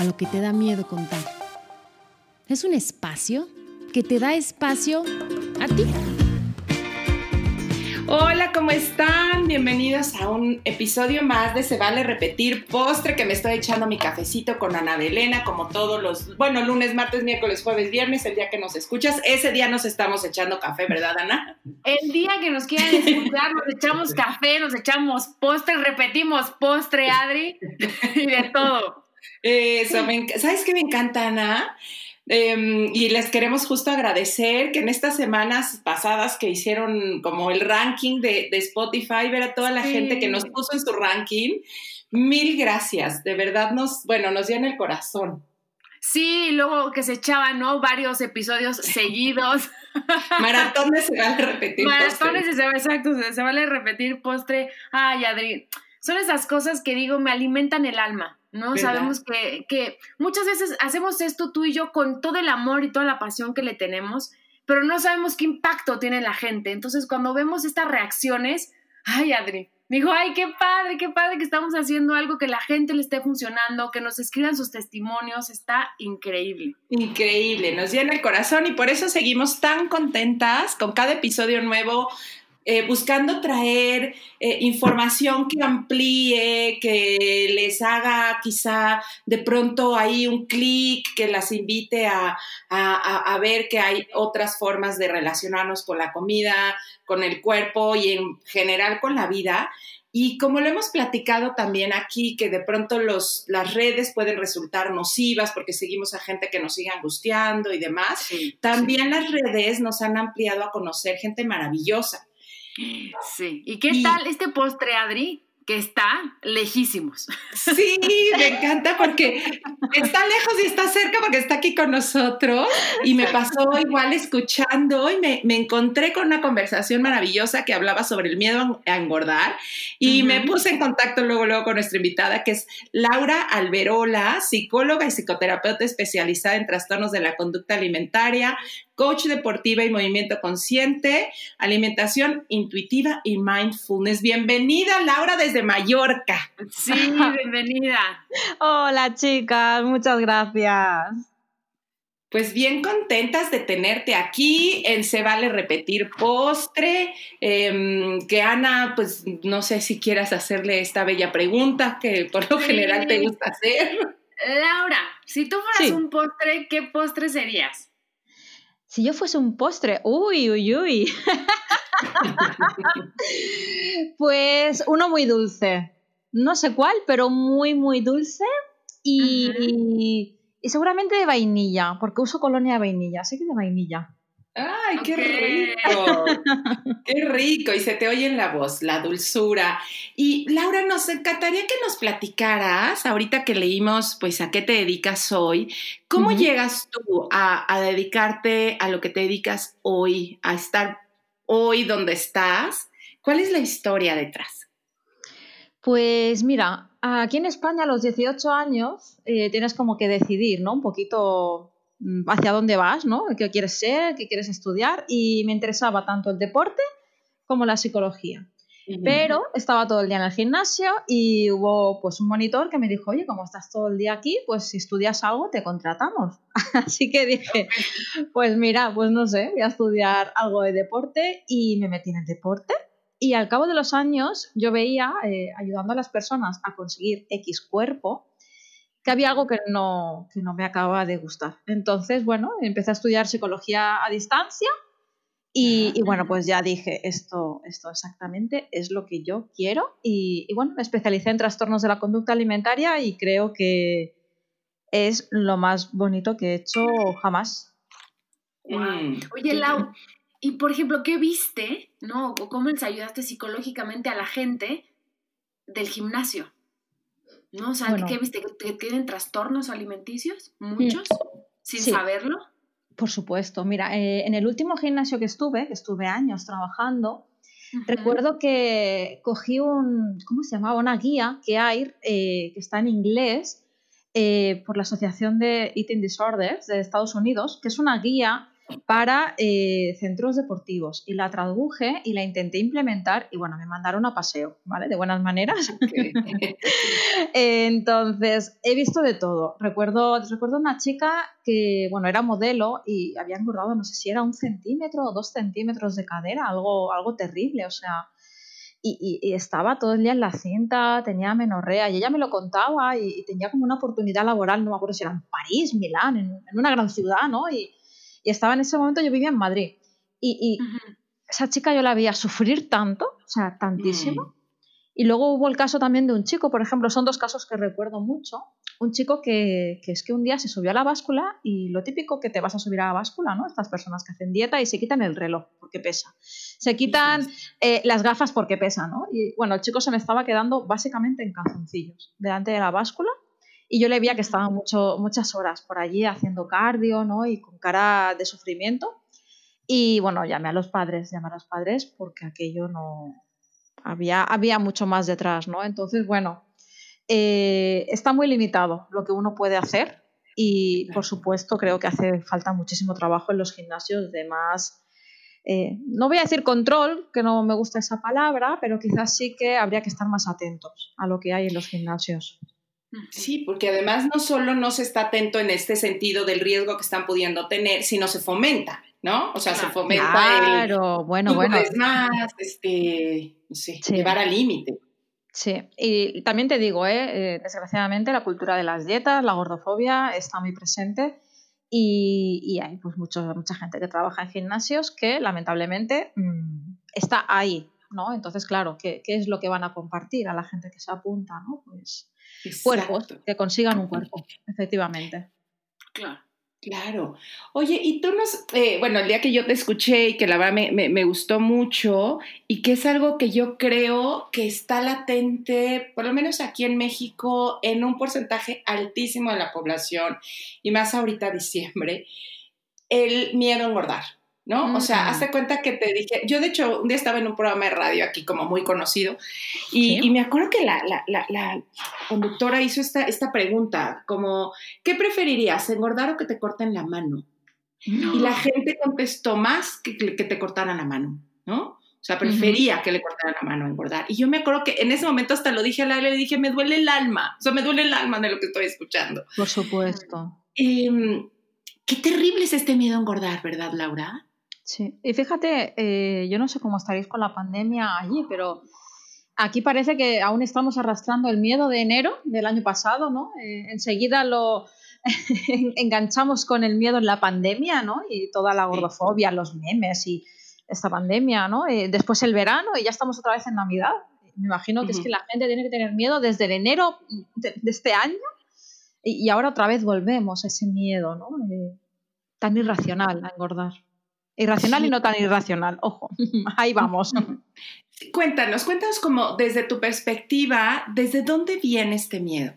A lo que te da miedo contar. Es un espacio que te da espacio a ti. Hola, ¿cómo están? Bienvenidos a un episodio más de Se Vale Repetir Postre, que me estoy echando mi cafecito con Ana de Elena, como todos los, bueno, lunes, martes, miércoles, jueves, viernes, el día que nos escuchas. Ese día nos estamos echando café, ¿verdad, Ana? El día que nos quieran escuchar, nos echamos café, nos echamos postre, repetimos postre, Adri, y de todo. Eso, me ¿sabes qué me encanta, Ana? Em, y les queremos justo agradecer que en estas semanas pasadas que hicieron como el ranking de, de Spotify, ver a toda la Sí. gente que nos puso en su ranking, mil gracias, de verdad nos, bueno, nos llena el corazón. Sí, y luego que se echaban, ¿no? Varios episodios seguidos. Maratones se van a repetir. Maratones postre. se, exacto, se, se vale repetir postre. Ay, Adri, son esas cosas que digo, me alimentan el alma, ¿no? ¿Verdad? Sabemos que, que muchas veces hacemos esto tú y yo con todo el amor y toda la pasión que le tenemos, pero no sabemos qué impacto tiene la gente. Entonces, cuando vemos estas reacciones, ay, Adri, digo, ay, qué padre, qué padre que estamos haciendo algo que la gente le esté funcionando, que nos escriban sus testimonios, está increíble. Increíble, nos llena el corazón y por eso seguimos tan contentas con cada episodio nuevo, eh, buscando traer eh, información que amplíe, que les haga quizá de pronto ahí un clic, que las invite a, a- ver que hay otras formas de relacionarnos con la comida, con el cuerpo y en general con la vida. Y como lo hemos platicado también aquí, que de pronto los, las redes pueden resultar nocivas porque seguimos a gente que nos sigue angustiando y demás, también las redes nos han ampliado a conocer gente maravillosa. Sí. ¿Y qué Y- tal este postre, Adri? Que está lejísimos. Sí, me encanta porque está lejos y está cerca porque está aquí con nosotros y me pasó igual escuchando y me, me encontré con una conversación maravillosa que hablaba sobre el miedo a engordar y me puse en contacto luego, luego con nuestra invitada que es Laura Alberola, psicóloga y psicoterapeuta especializada en trastornos de la conducta alimentaria, coach deportiva y movimiento consciente, alimentación intuitiva y mindfulness. Bienvenida Laura desde Mallorca. Sí, bienvenida. Hola chicas, muchas gracias. Pues bien contentas de tenerte aquí en Se Vale Repetir Postre. Em, que Ana, pues no sé si quieras hacerle esta bella pregunta que por lo Sí. general te gusta hacer. Laura, si tú fueras Sí. un postre, ¿qué postre serías? Si yo fuese un postre, uy, uy, uy. pues uno muy dulce. No sé cuál, pero muy, muy dulce. Y, y seguramente de vainilla, porque uso colonia de vainilla, así que de vainilla. ¡Ay, qué rico! ¡Qué rico! Y se te oye en la voz, la dulzura. Y Laura, nos encantaría que nos platicaras, ahorita que leímos, pues, a qué te dedicas hoy, ¿cómo llegas tú a, a dedicarte a lo que te dedicas hoy, a estar hoy donde estás? ¿Cuál es la historia detrás? Pues mira, aquí en España a los 18 años eh, tienes como que decidir, ¿no? Un poquito hacia dónde vas, ¿no? ¿Qué quieres ser? ¿Qué quieres estudiar? Y me interesaba tanto el deporte como la psicología. Pero estaba todo el día en el gimnasio y hubo pues un monitor que me dijo, oye, como estás todo el día aquí, pues si estudias algo te contratamos. Así que dije, pues mira, pues no sé, voy a estudiar algo de deporte y me metí en el deporte. Y al cabo de los años yo veía, eh, ayudando a las personas a conseguir X cuerpo, que había algo que no, que no me acababa de gustar. Entonces, bueno, empecé a estudiar psicología a distancia y, y bueno, pues ya dije, esto, esto exactamente es lo que yo quiero. Y, y bueno, me especialicé en trastornos de la conducta alimentaria y creo que es lo más bonito que he hecho jamás. Mm. Oye, Lau, y por ejemplo, ¿qué viste, no? ¿O cómo les ayudaste psicológicamente a la gente del gimnasio? ¿No? O sea, Bueno. ¿qué viste? ¿Que, que tienen trastornos alimenticios? Muchos, sin Sí. saberlo. Por supuesto. Mira, eh, en el último gimnasio que estuve, que estuve años trabajando, recuerdo que cogí un, ¿cómo se llamaba? Una guía que hay, eh, que está en inglés, eh, por la Asociación de Eating Disorders de Estados Unidos, que es una guía para eh, centros deportivos. Y la traduje y la intenté implementar y bueno, me mandaron a paseo, ¿vale? De buenas maneras. Entonces, he visto de todo. Recuerdo, recuerdo una chica que, bueno, era modelo y había engordado, no sé si era un centímetro o dos centímetros de cadera, algo, algo terrible, o sea, y, y- y estaba todo el día en la cinta, tenía menorrea y ella me lo contaba y, y tenía como una oportunidad laboral, no me acuerdo si era en París, Milán, en, en una gran ciudad, ¿no? Y, y estaba en ese momento, yo vivía en Madrid. Y, esa chica yo la veía sufrir tanto, o sea, tantísimo. Mm. Y luego hubo el caso también de un chico, por ejemplo, son dos casos que recuerdo mucho. Un chico que, que es que un día se subió a la báscula y lo típico que te vas a subir a la báscula, ¿no? Estas personas que hacen dieta y se quitan el reloj porque pesa. Se quitan eh, las gafas porque pesa, ¿no? Y bueno, el chico se me estaba quedando básicamente en calzoncillos delante de la báscula y yo le veía que estaba mucho, muchas horas por allí haciendo cardio, ¿no? Y con cara de sufrimiento. Y bueno, llamé a los padres, llamé a los padres porque aquello no... Había, había mucho más detrás, ¿no? Entonces, bueno, eh, está muy limitado lo que uno puede hacer y, por supuesto, creo que hace falta muchísimo trabajo en los gimnasios de más... eh, no voy a decir control, que no me gusta esa palabra, pero quizás sí que habría que estar más atentos a lo que hay en los gimnasios. Sí, porque además no solo no se está atento en este sentido del riesgo que están pudiendo tener, sino se fomenta, ¿no? O sea, se Claro. fomenta el Claro, bueno, tú bueno. puedes más, este, no sé, Sí. llevar al límite. Sí, y también te digo, ¿eh? Eh, desgraciadamente la cultura de las dietas, la gordofobia está muy presente y, y hay pues mucho- mucha gente que trabaja en gimnasios que lamentablemente mm, está ahí, ¿no? Entonces, claro, ¿qué, qué es lo que van a compartir a la gente que se apunta, ¿no? Pues cuerpos, Exacto. que consigan un cuerpo, efectivamente. Claro. Claro. Oye, y tú nos, eh, bueno, el día que yo te escuché y que la verdad me, me- me gustó mucho y que es algo que yo creo que está latente, por lo menos aquí en México, en un porcentaje altísimo de la población y más ahorita diciembre, el miedo a engordar, ¿no? O sea, hazte cuenta que te dije, yo de hecho un día estaba en un programa de radio aquí como muy conocido y, Sí. y me acuerdo que la, la- la- la conductora hizo esta, esta pregunta, como, ¿qué preferirías, engordar o que te corten la mano? Y la gente contestó más que, que que te cortaran la mano, ¿no? O sea, prefería que le cortaran la mano a engordar. Y yo me acuerdo que en ese momento hasta lo dije al aire, le dije, me duele el alma, o sea, me duele el alma de lo que estoy escuchando. Por supuesto. Em, qué terrible es este miedo a engordar, ¿verdad, Laura? Sí, y fíjate, eh, yo no sé cómo estaréis con la pandemia allí, pero aquí parece que aún estamos arrastrando el miedo de enero del año pasado, ¿no? Eh, enseguida lo enganchamos con el miedo en la pandemia, ¿no? Y toda la gordofobia, los memes y esta pandemia, ¿no? Eh, después el verano y ya estamos otra vez en Navidad. Me imagino que es que la gente tiene que tener miedo desde el enero de, de este año y, y ahora otra vez volvemos a ese miedo, ¿no? Eh, tan irracional a engordar. Irracional y no tan irracional, ojo, ahí vamos. Cuéntanos, cuéntanos como desde tu perspectiva, ¿desde dónde viene este miedo?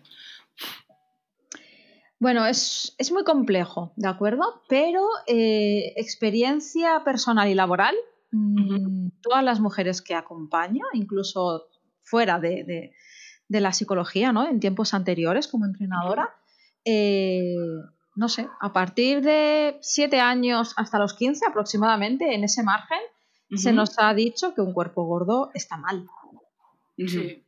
Bueno, es, es muy complejo, ¿de acuerdo? Pero eh, experiencia personal y laboral, mm, todas las mujeres que acompaño, incluso fuera de, de- de la psicología, ¿no? En tiempos anteriores como entrenadora, eh, no sé, a partir de 7 años hasta los 15 aproximadamente, en ese margen, se nos ha dicho que un cuerpo gordo está mal. Sí.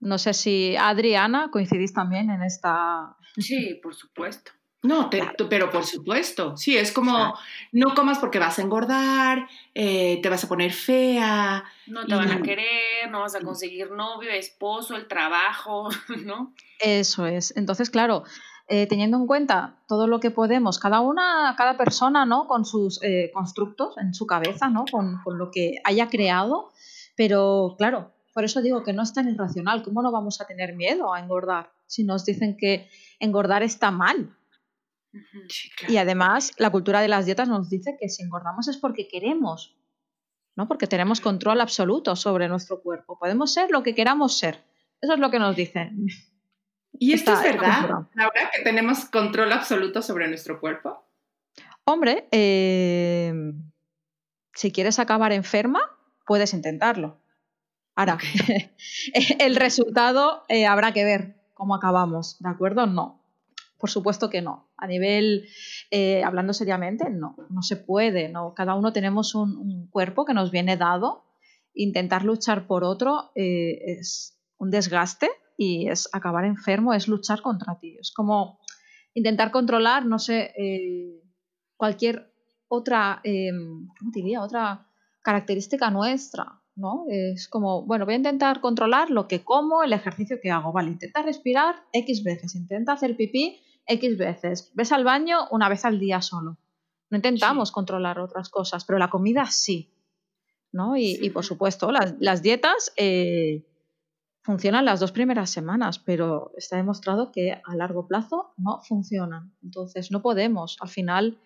No sé si Adriana coincidís también en esta... Sí, por supuesto. No, te- pero por supuesto, sí, es como, Claro. no comas porque vas a engordar, eh, te vas a poner fea, No te van a querer, no vas a conseguir novio, esposo, el trabajo, ¿no? Eso es. Entonces, claro, eh, teniendo en cuenta todo lo que podemos, cada una, cada persona, ¿no? Con sus eh, constructos en su cabeza, ¿no? Con, con lo que haya creado. Pero, claro, por eso digo que no es tan irracional. ¿Cómo no vamos a tener miedo a engordar si nos dicen que engordar está mal? Ujú. Sí, claro. Y además, la cultura de las dietas nos dice que si engordamos es porque queremos, ¿no? Porque tenemos control absoluto sobre nuestro cuerpo. Podemos ser lo que queramos ser. Eso es lo que nos dicen. ¿Y esto Está es verdad. Laura, que tenemos control absoluto sobre nuestro cuerpo? Hombre, eh, si quieres acabar enferma, puedes intentarlo. Ahora, el resultado eh, habrá que ver cómo acabamos, ¿de acuerdo? No, por supuesto que no. A nivel, eh, hablando seriamente, no, no se puede. ¿no? Cada uno tenemos un, un cuerpo que nos viene dado. Intentar luchar por otro eh, es un desgaste y es acabar enfermo, es luchar contra ti. Es como intentar controlar, no sé, eh, cualquier otra, eh, ¿cómo diría? Otra característica nuestra, ¿no? Es como, bueno, voy a intentar controlar lo que como, el ejercicio que hago, vale, intenta respirar X veces, intenta hacer pipí X veces, ves al baño una vez al día solo. No intentamos controlar otras cosas, pero la comida sí, ¿no? Y, Sí. y, por supuesto, las, las dietas eh, funcionan las dos primeras semanas, pero está demostrado que a largo plazo no funcionan. Entonces, no podemos al final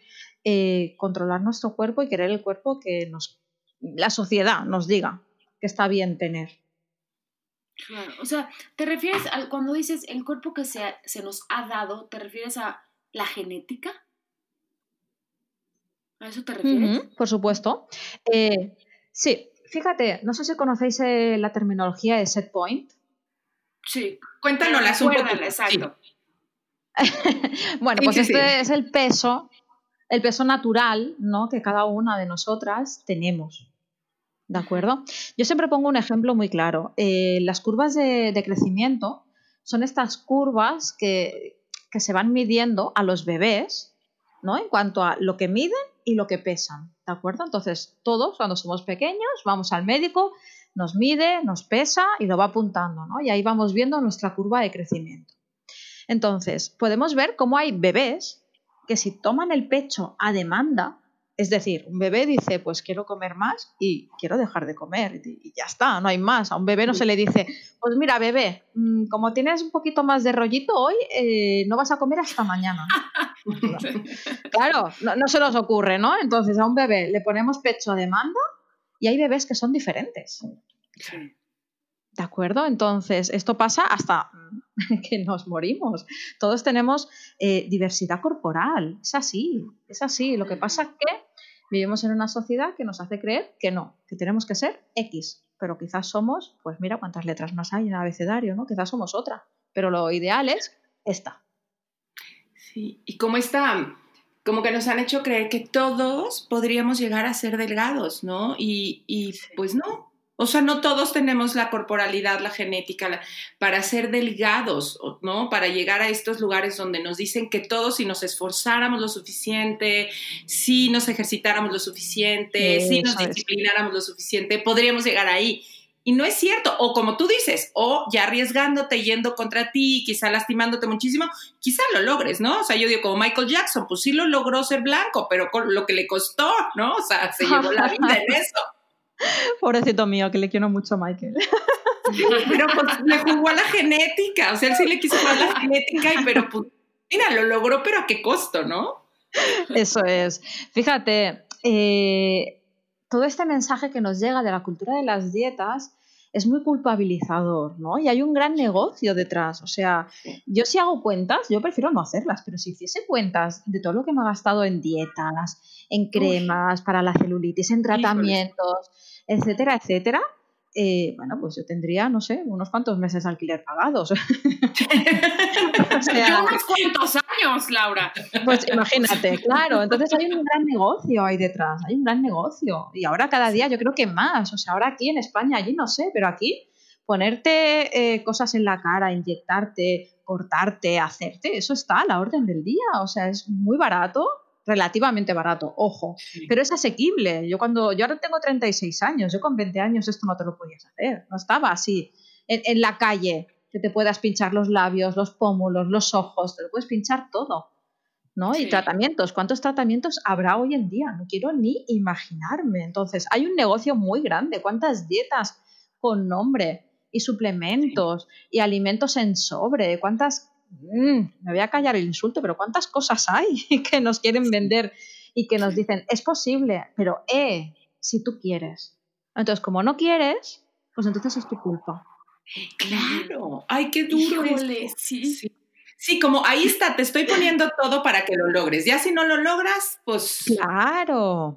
eh, controlar nuestro cuerpo y querer el cuerpo que nos, la sociedad nos diga que está bien tener. Claro, o sea, ¿te refieres a cuando dices el cuerpo que se, se nos ha dado, ¿te refieres a la genética? ¿A eso te refieres? Por supuesto. Eh, sí, fíjate, no sé si conocéis eh, la terminología de set point. Sí. Cuéntanoslas un poco. Exacto. Bueno, Sí, pues sí, este es el peso, el peso natural, ¿no? Que cada una de nosotras tenemos. ¿De acuerdo? Yo siempre pongo un ejemplo muy claro. Eh, las curvas de, de crecimiento son estas curvas que, que se van midiendo a los bebés, ¿no? En cuanto a lo que miden y lo que pesan. ¿De acuerdo? Entonces, todos, cuando somos pequeños, vamos al médico, nos mide, nos pesa y lo va apuntando, ¿no? Y ahí vamos viendo nuestra curva de crecimiento. Entonces, podemos ver cómo hay bebés que si toman el pecho a demanda, es decir, un bebé dice, pues quiero comer más y quiero dejar de comer y ya está, no hay más. A un bebé no se le dice, pues mira, bebé, mm, como tienes un poquito más de rollito hoy, eh, no vas a comer hasta mañana. Claro, no, no se nos ocurre, ¿no? Entonces a un bebé le ponemos pecho a demanda y hay bebés que son diferentes. Sí. ¿De acuerdo? Entonces, esto pasa hasta que nos morimos. Todos tenemos eh, diversidad corporal. Es así, es así. Lo que pasa es que vivimos en una sociedad que nos hace creer que no, que tenemos que ser X. Pero quizás somos, pues mira cuántas letras más hay en el abecedario, ¿no? Quizás somos otra. Pero lo ideal es esta. Sí, y como está, como que nos han hecho creer que todos podríamos llegar a ser delgados, ¿no? Y, y pues no. O sea, no todos tenemos la corporalidad, la genética la- para ser delgados, ¿no? Para llegar a estos lugares donde nos dicen que todos si nos esforzáramos lo suficiente, si nos ejercitáramos lo suficiente, si nos es. disciplináramos lo suficiente, podríamos llegar ahí. Y no es cierto, o como tú dices, o ya arriesgándote, yendo contra ti, quizá lastimándote muchísimo, quizá lo logres, ¿no? O sea, yo digo, como Michael Jackson, pues sí lo logró ser blanco, pero con lo que le costó, ¿no? O sea, se llevó la vida en eso. Pobrecito mío, que le quiero mucho a Michael. Pero pues le jugó a la genética, o sea, él sí le quiso jugar a la genética, y, pero pues, mira, lo logró, pero a qué costo, ¿no? Eso es. Fíjate, eh, todo este mensaje que nos llega de la cultura de las dietas es muy culpabilizador, ¿no? Y hay un gran negocio detrás. O sea, yo si hago cuentas, yo prefiero no hacerlas, pero si hiciese cuentas de todo lo que me ha gastado en dietas, en cremas para la celulitis, en tratamientos, etcétera, etcétera, eh, bueno, pues yo tendría, no sé, unos cuantos meses de alquiler pagados. O sea, Ya unos cuantos años, Laura. pues imagínate, claro. Entonces hay un gran negocio ahí detrás, hay un gran negocio. Y ahora cada día yo creo que más. O sea, ahora aquí en España, allí no sé, pero aquí ponerte eh, cosas en la cara, inyectarte, cortarte, hacerte, eso está a la orden del día. O sea, es muy barato, relativamente barato, ojo, pero es asequible. Yo cuando yo ahora tengo 36 años, yo con 20 años esto no te lo podías hacer, no estaba así en, en la calle que te puedas pinchar los labios, los pómulos, los ojos, te lo puedes pinchar todo. ¿no? Sí. Y tratamientos, ¿cuántos tratamientos habrá hoy en día? No quiero ni imaginarme. Entonces, hay un negocio muy grande, ¿cuántas dietas con nombre y suplementos y alimentos en sobre? ¿Cuántas mm, me voy a callar el insulto, pero cuántas cosas hay que nos quieren vender y que nos dicen, es posible, pero eh, si tú quieres. Entonces, como no quieres, pues entonces es tu culpa. Claro. Ay, qué duro. Híjole, sí. sí. Sí, como ahí está, te estoy poniendo todo para que lo logres. Ya si no lo logras, pues Claro,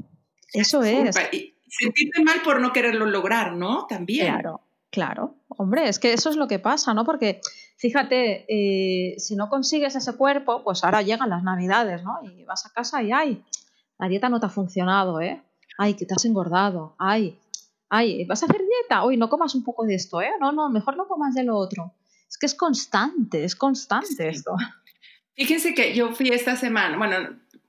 eso es. Y sentirte mal por no quererlo lograr, ¿no? También. Claro, claro. Hombre, es que eso es lo que pasa, ¿no? Porque fíjate, eh, si no consigues ese cuerpo, pues ahora llegan las navidades, ¿no? Y vas a casa y ay, la dieta no te ha funcionado, ¿eh? Ay, que te has engordado, ay, ay, ¿vas a hacer dieta? Uy, no comas un poco de esto, ¿eh? No, no, mejor no comas de lo otro. Es que es constante, es constante Sí. esto. Fíjense que yo fui esta semana, bueno,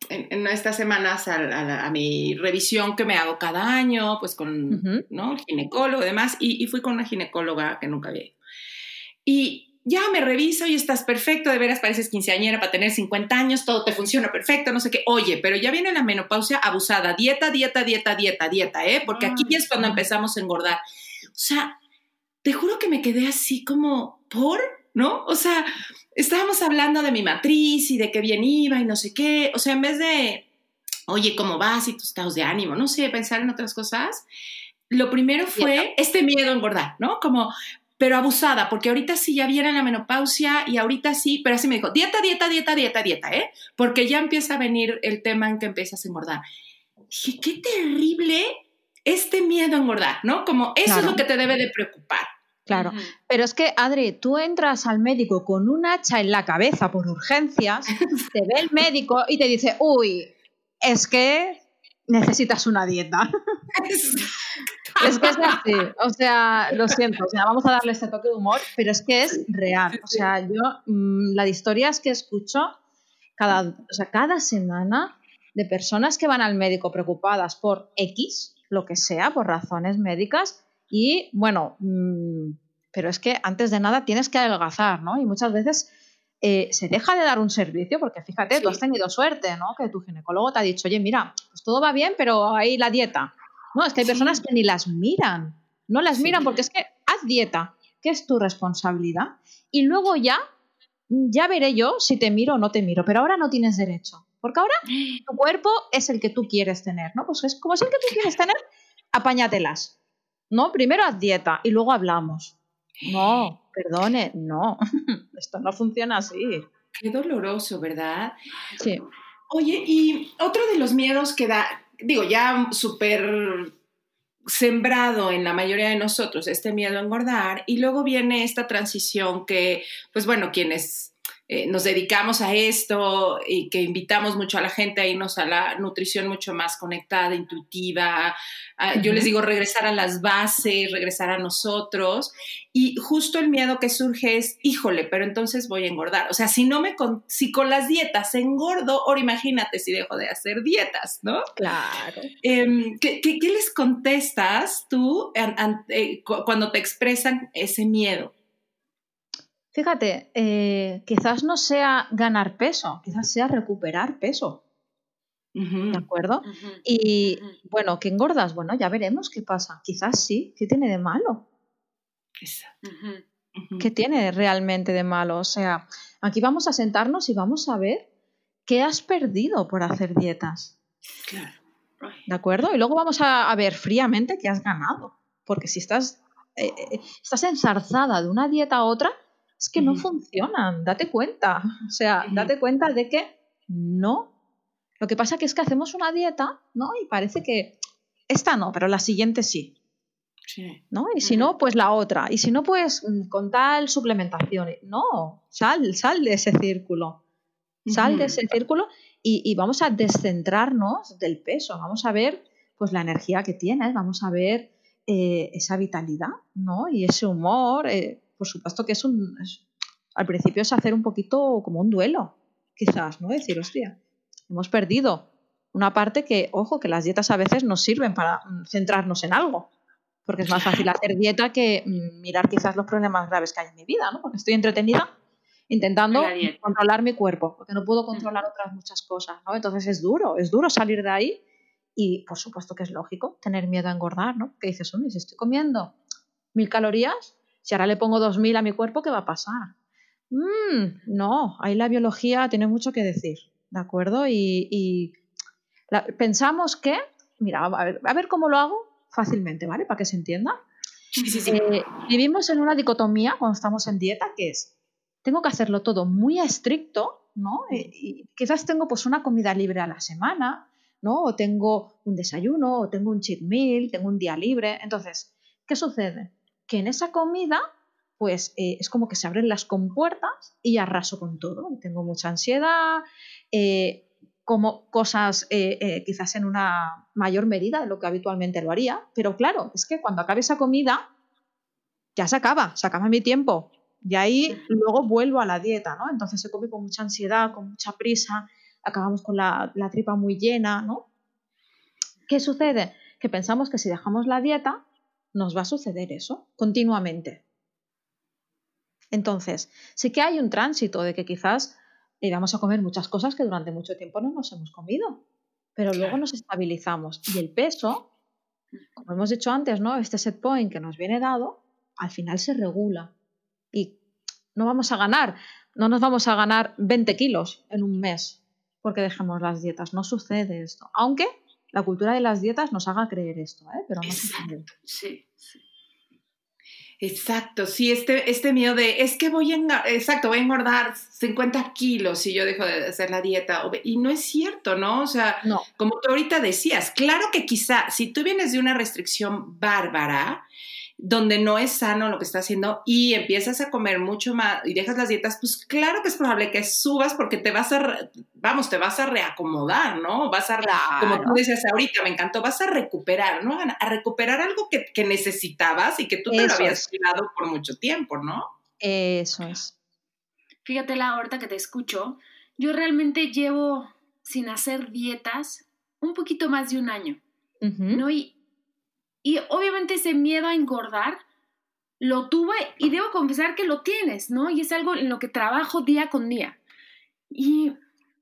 en, en estas semanas a, a la- a mi revisión que me hago cada año, pues con el ginecólogo y demás, y, y fui con una ginecóloga que nunca había ido. Y ya me reviso y estás perfecto, de veras pareces quinceañera para tener 50 años, todo te funciona perfecto, no sé qué. Oye, pero ya viene la menopausia abusada, dieta, dieta, dieta, dieta, dieta, ¿eh? Porque aquí ya es cuando empezamos a engordar. O sea, te juro que me quedé así como, ¿por? ¿No? O sea, estábamos hablando de mi matriz y de qué bien iba y no sé qué. O sea, en vez de, oye, ¿cómo vas y tus estados de ánimo? No sé, pensar en otras cosas. Lo primero fue este miedo a engordar, ¿no? Como, pero abusada, porque ahorita sí ya viene la menopausia y ahorita sí, pero así me dijo, dieta, dieta, dieta, dieta, dieta, ¿eh? Porque ya empieza a venir el tema en que empiezas a engordar. Dije, qué terrible este miedo a engordar, ¿no? Como eso Claro. es lo que te debe de preocupar. Claro. Pero es que, Adri, tú entras al médico con un hacha en la cabeza por urgencias, te ve el médico y te dice, uy, es que necesitas una dieta. Es que es así, o sea, lo siento, o sea, vamos a darle este toque de humor, pero es que es real. O sea, yo, mm, las historias que escucho cada, o sea, cada semana de personas que van al médico preocupadas por X, lo que sea, por razones médicas, y bueno, mm, pero es que antes de nada tienes que adelgazar, ¿no? Y muchas veces eh, se deja de dar un servicio, porque fíjate, tú has tenido suerte, ¿no? Que tu ginecólogo te ha dicho, oye, mira, pues todo va bien, pero ahí la dieta. No, es que hay Sí. personas que ni las miran, no las Sí. miran porque es que haz dieta, que es tu responsabilidad, y luego ya, ya veré yo si te miro o no te miro, pero ahora no tienes derecho, porque ahora tu cuerpo es el que tú quieres tener, ¿no? Pues es como es el que tú quieres tener, apáñatelas, ¿no? Primero haz dieta y luego hablamos. No, perdone, no, esto no funciona así. Qué doloroso, ¿verdad? Sí. Oye, y otro de los miedos que da, digo, ya súper sembrado en la mayoría de nosotros, este miedo a engordar, y luego viene esta transición que, pues bueno, quienes eh, nos dedicamos a esto y que invitamos mucho a la gente a irnos a la nutrición mucho más conectada, intuitiva, a- yo les digo regresar a las bases, regresar a nosotros, y justo el miedo que surge es, híjole, pero entonces voy a engordar. O sea, si no me con, si con las dietas engordo, ahora imagínate si dejo de hacer dietas, ¿no? Claro. Em, ¿qué, qué, qué les contestas tú an- an- eh, cu- cuando te expresan ese miedo? Fíjate, eh, quizás no sea ganar peso, quizás sea recuperar peso. ¿de acuerdo? Y bueno, que engordas, bueno, ya veremos qué pasa. Quizás sí, ¿qué tiene de malo? ¿Qué tiene realmente de malo? O sea, aquí vamos a sentarnos y vamos a ver qué has perdido por hacer dietas, Claro. ¿de acuerdo? Y luego vamos a, a ver fríamente qué has ganado, porque si estás, eh, eh, estás enzarzada de una dieta a otra, es que no funcionan, date cuenta. O sea, date cuenta de que no. Lo que pasa que es que hacemos una dieta, ¿no? Y parece que esta no, pero la siguiente sí. Sí. ¿no? Y si no, pues la otra. Y si no, pues mm, con tal suplementación. No, sal, sal de ese círculo. Sal de ese círculo y, y vamos a descentrarnos del peso. Vamos a ver pues la energía que tienes, vamos a ver eh, esa vitalidad, ¿no? Y ese humor. eh, por supuesto que es un. es- al principio es hacer un poquito como un duelo, quizás, ¿no? Decir, hostia, hemos perdido una parte que, ojo, que las dietas a veces nos sirven para mm, centrarnos en algo. Porque es más fácil hacer dieta que mm, mirar quizás los problemas graves que hay en mi vida, ¿no? Porque estoy entretenida intentando controlar mi cuerpo, porque no puedo controlar otras muchas cosas, ¿no? Entonces es duro, es duro salir de ahí y por supuesto que es lógico tener miedo a engordar, ¿no? Que dices, hombre, si estoy comiendo mil calorías, si ahora le pongo dos mil a mi cuerpo, ¿qué va a pasar? Mm, no, ahí la biología tiene mucho que decir, ¿de acuerdo? Y, y la- pensamos que, mira, a ver, a ver cómo lo hago fácilmente, ¿vale? Para que se entienda. Sí, sí, sí. Eh, vivimos en una dicotomía cuando estamos en dieta, que es, tengo que hacerlo todo muy estricto, ¿no? Eh, y quizás tengo pues una comida libre a la semana, ¿no? O tengo un desayuno, o tengo un cheat meal, tengo un día libre. Entonces, ¿qué sucede? Que en esa comida, pues eh, es como que se abren las compuertas y arraso con todo. Y tengo mucha ansiedad, eh, como cosas eh, quizás en una mayor medida de lo que habitualmente lo haría. Pero claro, es que cuando acabe esa comida, ya se acaba, se acaba mi tiempo. Y ahí luego vuelvo a la dieta, ¿no? Entonces se come con mucha ansiedad, con mucha prisa, acabamos con la, la tripa muy llena, ¿no? ¿Qué sucede? Que pensamos que si dejamos la dieta, nos va a suceder eso continuamente. Entonces, sí que hay un tránsito de que quizás eh, vamos a comer muchas cosas que durante mucho tiempo no nos hemos comido, pero luego nos estabilizamos y el peso, como hemos dicho antes, ¿no? Este set point que nos viene dado, al final se regula y no vamos a ganar, no nos vamos a ganar 20 kilos en un mes porque dejemos las dietas. No sucede esto. Aunque la cultura de las dietas nos haga creer esto, ¿eh? pero no sucede. Sí, sí. Exacto, sí, este, este miedo de, es que voy a, engordar, exacto, voy a engordar 50 kilos si yo dejo de hacer la dieta. Y no es cierto, ¿no? O sea, No. como tú ahorita decías, claro que quizá si tú vienes de una restricción bárbara, donde no es sano lo que estás haciendo y empiezas a comer mucho más y dejas las dietas, pues claro que es probable que subas porque te vas a, re- vamos, te vas a reacomodar, ¿no? Vas a, como tú decías ahorita, me encantó, vas a recuperar, ¿no? A, a recuperar algo que, que necesitabas y que tú te lo Eso habías cuidado por mucho tiempo, ¿no? Eso es. Fíjate, la ahorita que te escucho, yo realmente llevo sin hacer dietas un poquito más de un año. ¿no? Y, y obviamente ese miedo a engordar lo tuve y debo confesar que lo tienes, ¿no? Y es algo en lo que trabajo día con día. Y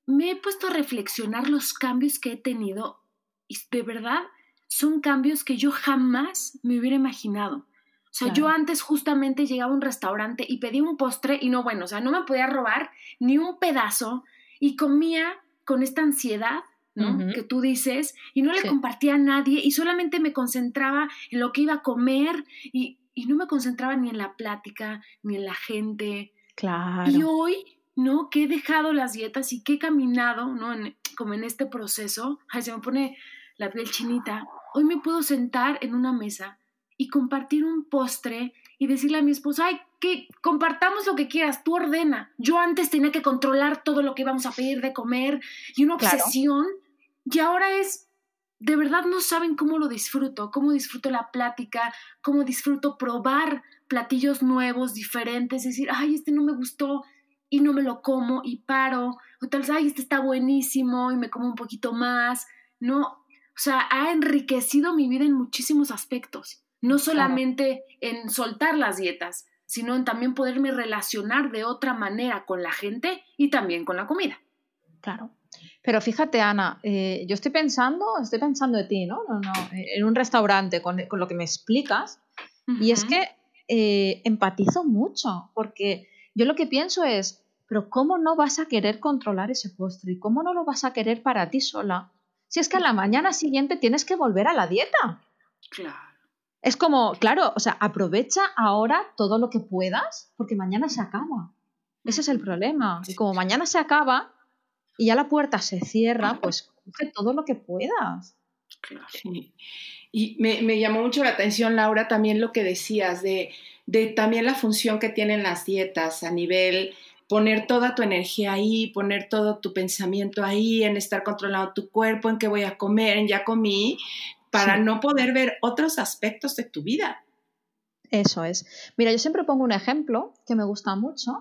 me he puesto a reflexionar los cambios que he tenido y de verdad son cambios que yo jamás me hubiera imaginado. O sea, yo antes justamente llegaba a un restaurante y pedía un postre y no, bueno, o sea, no me podía robar ni un pedazo y comía con esta ansiedad, ¿no? Ujú. Que tú dices y no le Sí. compartía a nadie y solamente me concentraba en lo que iba a comer y, y no me concentraba ni en la plática, ni en la gente. Claro. Y hoy, ¿no? Que he dejado las dietas y que he caminado, ¿no? En- como en este proceso, ay, se me pone la piel chinita. Hoy me puedo sentar en una mesa y compartir un postre y decirle a mi esposo, ay, que compartamos lo que quieras, tú ordena. Yo antes tenía que controlar todo lo que íbamos a pedir de comer y una Claro. Y ahora es, de verdad no saben cómo lo disfruto, cómo disfruto la plática, cómo disfruto probar platillos nuevos, diferentes, decir, ay, este no me gustó y no me lo como y paro, o tal vez, ay, este está buenísimo y me como un poquito más, ¿no? O sea, ha enriquecido mi vida en muchísimos aspectos, no solamente en soltar las dietas, sino en también poderme relacionar de otra manera con la gente y también con la comida. Claro. Pero fíjate, Ana, eh, yo estoy pensando, estoy pensando de ti, ¿no? no, no en un restaurante con, con lo que me explicas, y es que eh, empatizo mucho, porque yo lo que pienso es, pero ¿cómo no vas a querer controlar ese postre? ¿Y cómo no lo vas a querer para ti sola? Si es que a la mañana siguiente tienes que volver a la dieta. Claro. Es como, claro, o sea, aprovecha ahora todo lo que puedas, porque mañana se acaba. Ese es el problema. Y como mañana se acaba y ya la puerta se cierra, pues coge todo lo que puedas. claro. Sí. Y me, me llamó mucho la atención, Laura, también lo que decías de, de también la función que tienen las dietas a nivel poner toda tu energía ahí, poner todo tu pensamiento ahí, en estar controlando tu cuerpo, en qué voy a comer, en ya comí, para Sí. no poder ver otros aspectos de tu vida. Eso es. Mira, yo siempre pongo un ejemplo que me gusta mucho.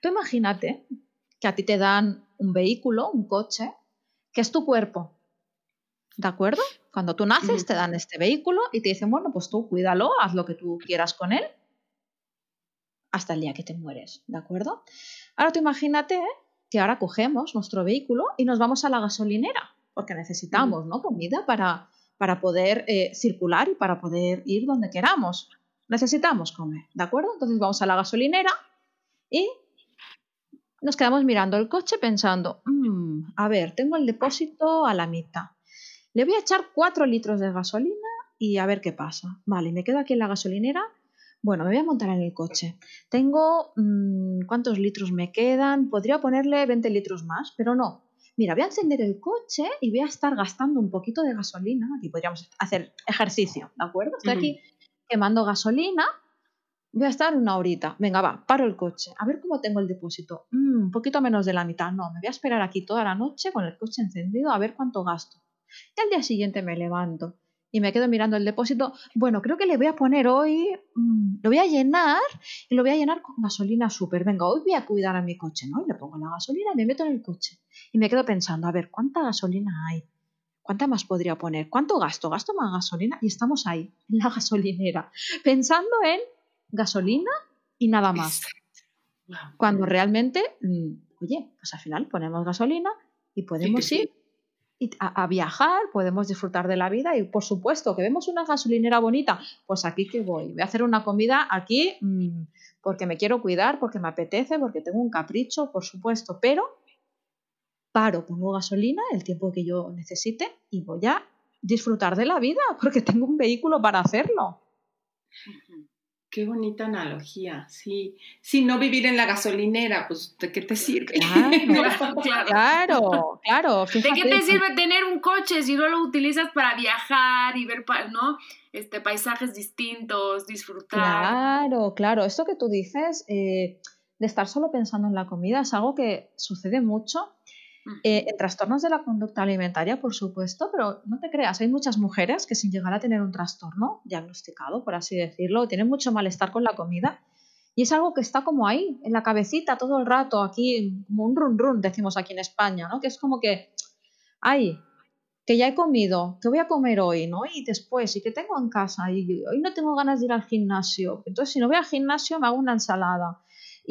Tú imagínate que a ti te dan un vehículo, un coche, que es tu cuerpo. ¿De acuerdo? Cuando tú naces te dan este vehículo y te dicen, bueno, pues tú cuídalo, haz lo que tú quieras con él hasta el día que te mueres. ¿De acuerdo? Ahora tú imagínate que ahora cogemos nuestro vehículo y nos vamos a la gasolinera, porque necesitamos ¿no? comida para, para poder eh, circular y para poder ir donde queramos. Necesitamos comer, ¿de acuerdo? Entonces vamos a la gasolinera y nos quedamos mirando el coche pensando, "Mm, a ver, tengo el depósito a la mitad. Le voy a echar 4 litros de gasolina y a ver qué pasa. Vale, me quedo aquí en la gasolinera. Bueno, me voy a montar en el coche. Tengo... mm, ¿Cuántos litros me quedan? Podría ponerle 20 litros más, pero no. Mira, voy a encender el coche y voy a estar gastando un poquito de gasolina. Aquí podríamos hacer ejercicio, ¿de acuerdo? Estoy aquí quemando gasolina. Voy a estar una horita. Venga, va, paro el coche. A ver cómo tengo el depósito. Mm, un poquito menos de la mitad. No, me voy a esperar aquí toda la noche con el coche encendido a ver cuánto gasto. Y al día siguiente me levanto y me quedo mirando el depósito. Bueno, creo que le voy a poner hoy, mm, lo voy a llenar y lo voy a llenar con gasolina súper. Venga, hoy voy a cuidar a mi coche, ¿no? Y le pongo la gasolina y me meto en el coche. Y me quedo pensando, a ver, ¿cuánta gasolina hay? ¿Cuánta más podría poner? ¿Cuánto gasto? ¿Gasto más gasolina? Y estamos ahí, en la gasolinera, pensando en gasolina y nada más. Cuando realmente, mm, oye, pues al final ponemos gasolina y podemos sí. ir a viajar, podemos disfrutar de la vida y por supuesto que vemos una gasolinera bonita, pues aquí que voy, voy a hacer una comida aquí mm, porque me quiero cuidar, porque me apetece, porque tengo un capricho, por supuesto, pero paro, pongo gasolina el tiempo que yo necesite y voy a disfrutar de la vida porque tengo un vehículo para hacerlo. Qué bonita analogía, sí. Sí, no vivir en la gasolinera, pues ¿de qué te sirve? Claro, Claro. ¿De qué te sirve tener un coche si no lo utilizas para viajar y ver, ¿no? Este, paisajes distintos, disfrutar? Claro, claro. Esto que tú dices eh, de estar solo pensando en la comida es algo que sucede mucho. Eh, en trastornos de la conducta alimentaria, por supuesto, pero no te creas, hay muchas mujeres que sin llegar a tener un trastorno diagnosticado, por así decirlo, tienen mucho malestar con la comida y es algo que está como ahí, en la cabecita todo el rato, aquí, como un run run, decimos aquí en España, ¿no? Que es como que, ay, que ya he comido, que voy a comer hoy, ¿no? Y después, y que tengo en casa, y hoy no tengo ganas de ir al gimnasio. Entonces, si no voy al gimnasio, me hago una ensalada.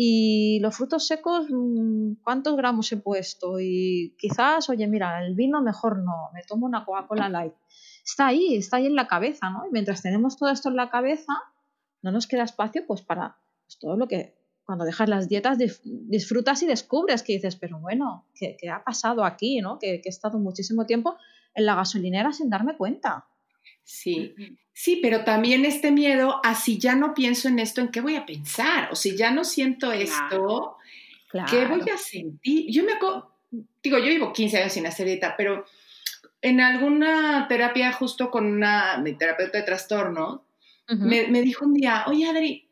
Y los frutos secos, mm, ¿cuántos gramos he puesto? Y quizás, oye, mira, el vino mejor no, me tomo una Coca-Cola Light. Está ahí, está ahí en la cabeza, ¿no? Y mientras tenemos todo esto en la cabeza, no nos queda espacio pues para pues, todo lo que cuando dejas las dietas disfrutas y descubres que dices, pero bueno, ¿qué, qué ha pasado aquí? ¿no? Que he estado muchísimo tiempo en la gasolinera sin darme cuenta. Sí, sí, pero también este miedo a si ya no pienso en esto, ¿en qué voy a pensar? O si ya no siento esto, ¿qué voy a sentir? Yo me acuerdo, digo, yo llevo 15 años sin hacer dieta, pero en alguna terapia justo con una mi terapeuta de trastorno, me dijo un día, oye Adri,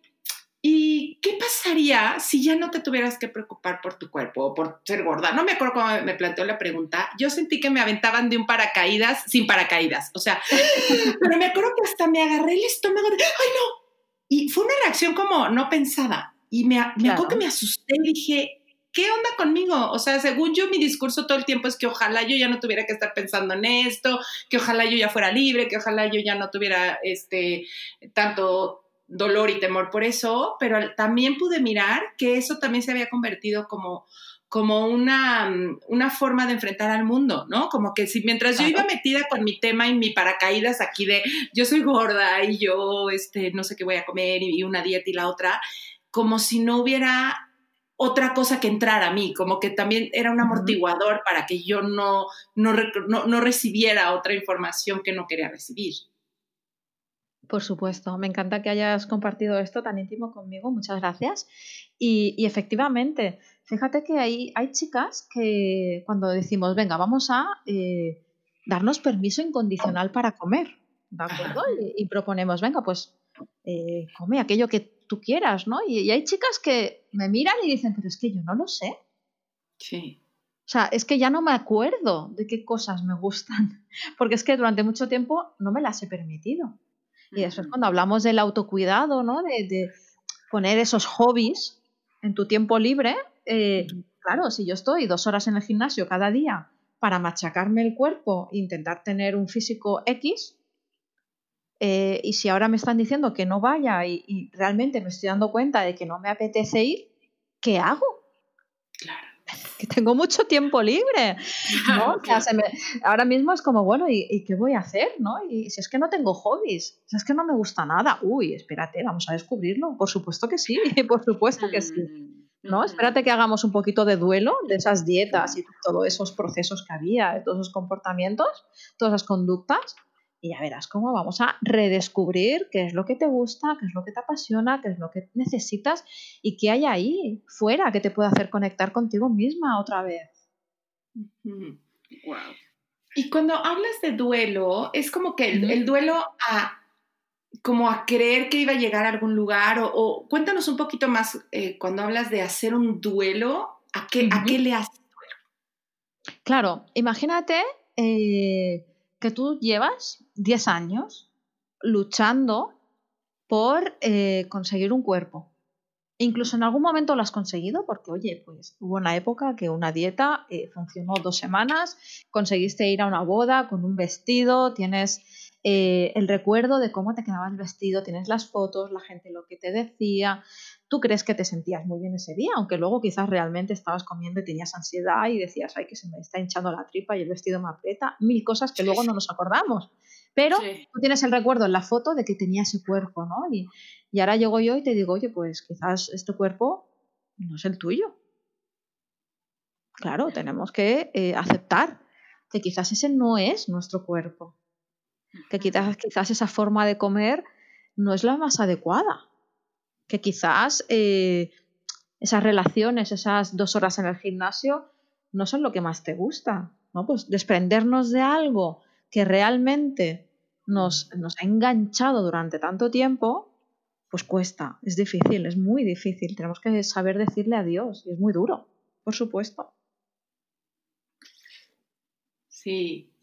¿y qué pasaría si ya no te tuvieras que preocupar por tu cuerpo o por ser gorda? No me acuerdo cómo me planteó la pregunta. Yo sentí que me aventaban de un paracaídas sin paracaídas. O sea, pero me acuerdo que hasta me agarré el estómago de, ¡ay no! Y fue una reacción como no pensada. Y me, me Claro. acuerdo que me asusté y dije, ¿qué onda conmigo? O sea, según yo, mi discurso todo el tiempo es que ojalá yo ya no tuviera que estar pensando en esto, que ojalá yo ya fuera libre, que ojalá yo ya no tuviera este tanto dolor y temor por eso, pero también pude mirar que eso también se había convertido como como una, mm, una forma de enfrentar al mundo, ¿no? Como que si mientras yo iba metida con mi tema y mi paracaídas aquí de yo soy gorda y yo este, no sé qué voy a comer y, y una dieta y la otra, como si no hubiera otra cosa que entrar a mí, como que también era un amortiguador para que yo no, no, no, no recibiera otra información que no quería recibir. Por supuesto, me encanta que hayas compartido esto tan íntimo conmigo, muchas gracias. Y, y efectivamente, fíjate que hay, hay chicas que cuando decimos, venga, vamos a eh, darnos permiso incondicional para comer, ¿de acuerdo? Y, y proponemos, venga, pues eh, come aquello que tú quieras, ¿no? Y, y hay chicas que me miran y dicen, pero es que yo no lo sé. Sí. O sea, es que ya no me acuerdo de qué cosas me gustan, porque es que durante mucho tiempo no me las he permitido. Y después cuando hablamos del autocuidado, ¿no? De, de poner esos hobbies en tu tiempo libre, eh, claro, si yo estoy dos horas en el gimnasio cada día para machacarme el cuerpo e intentar tener un físico X, eh, y si ahora me están diciendo que no vaya y, y realmente me estoy dando cuenta de que no me apetece ir, ¿qué hago? Que tengo mucho tiempo libre. ¿no? O sea, se me- ahora mismo es como, bueno, ¿y, y qué voy a hacer? ¿no? Y si es que no tengo hobbies, si es que no me gusta nada, uy, espérate, vamos a descubrirlo. Por supuesto que sí, por supuesto que sí. ¿no? Espérate que hagamos un poquito de duelo de esas dietas y todos esos procesos que había, de todos esos comportamientos, todas esas conductas, y ya verás cómo vamos a redescubrir qué es lo que te gusta, qué es lo que te apasiona, qué es lo que necesitas y qué hay ahí fuera que te puede hacer conectar contigo misma otra vez. Wow. Y cuando hablas de duelo, es como que el, duelo a como a creer que iba a llegar a algún lugar o, cuéntanos un poquito más eh, cuando hablas de hacer un duelo, ¿a qué, ¿a qué le haces duelo? Claro, imagínate eh, que tú llevas 10 años luchando por eh, conseguir un cuerpo. Incluso en algún momento lo has conseguido porque, oye, pues hubo una época que una dieta eh, funcionó dos semanas, conseguiste ir a una boda con un vestido, tienes eh, el recuerdo de cómo te quedaba el vestido, tienes las fotos, la gente lo que te decía, tú crees que te sentías muy bien ese día, aunque luego quizás realmente estabas comiendo y tenías ansiedad y decías, ay, que se me está hinchando la tripa y el vestido me aprieta, mil cosas que luego no nos acordamos. Pero tú tienes el recuerdo en la foto de que tenía ese cuerpo, ¿no? Y, y ahora llego yo y te digo, oye, pues quizás este cuerpo no es el tuyo. Claro, tenemos que eh, aceptar que quizás ese no es nuestro cuerpo, que quizás, quizás esa forma de comer no es la más adecuada, que quizás eh, esas relaciones, esas dos horas en el gimnasio, no son lo que más te gusta, ¿no? Pues desprendernos de algo que realmente nos, nos ha enganchado durante tanto tiempo, pues cuesta, es difícil, es muy difícil. Tenemos que saber decirle adiós y es muy duro, por supuesto. Sí.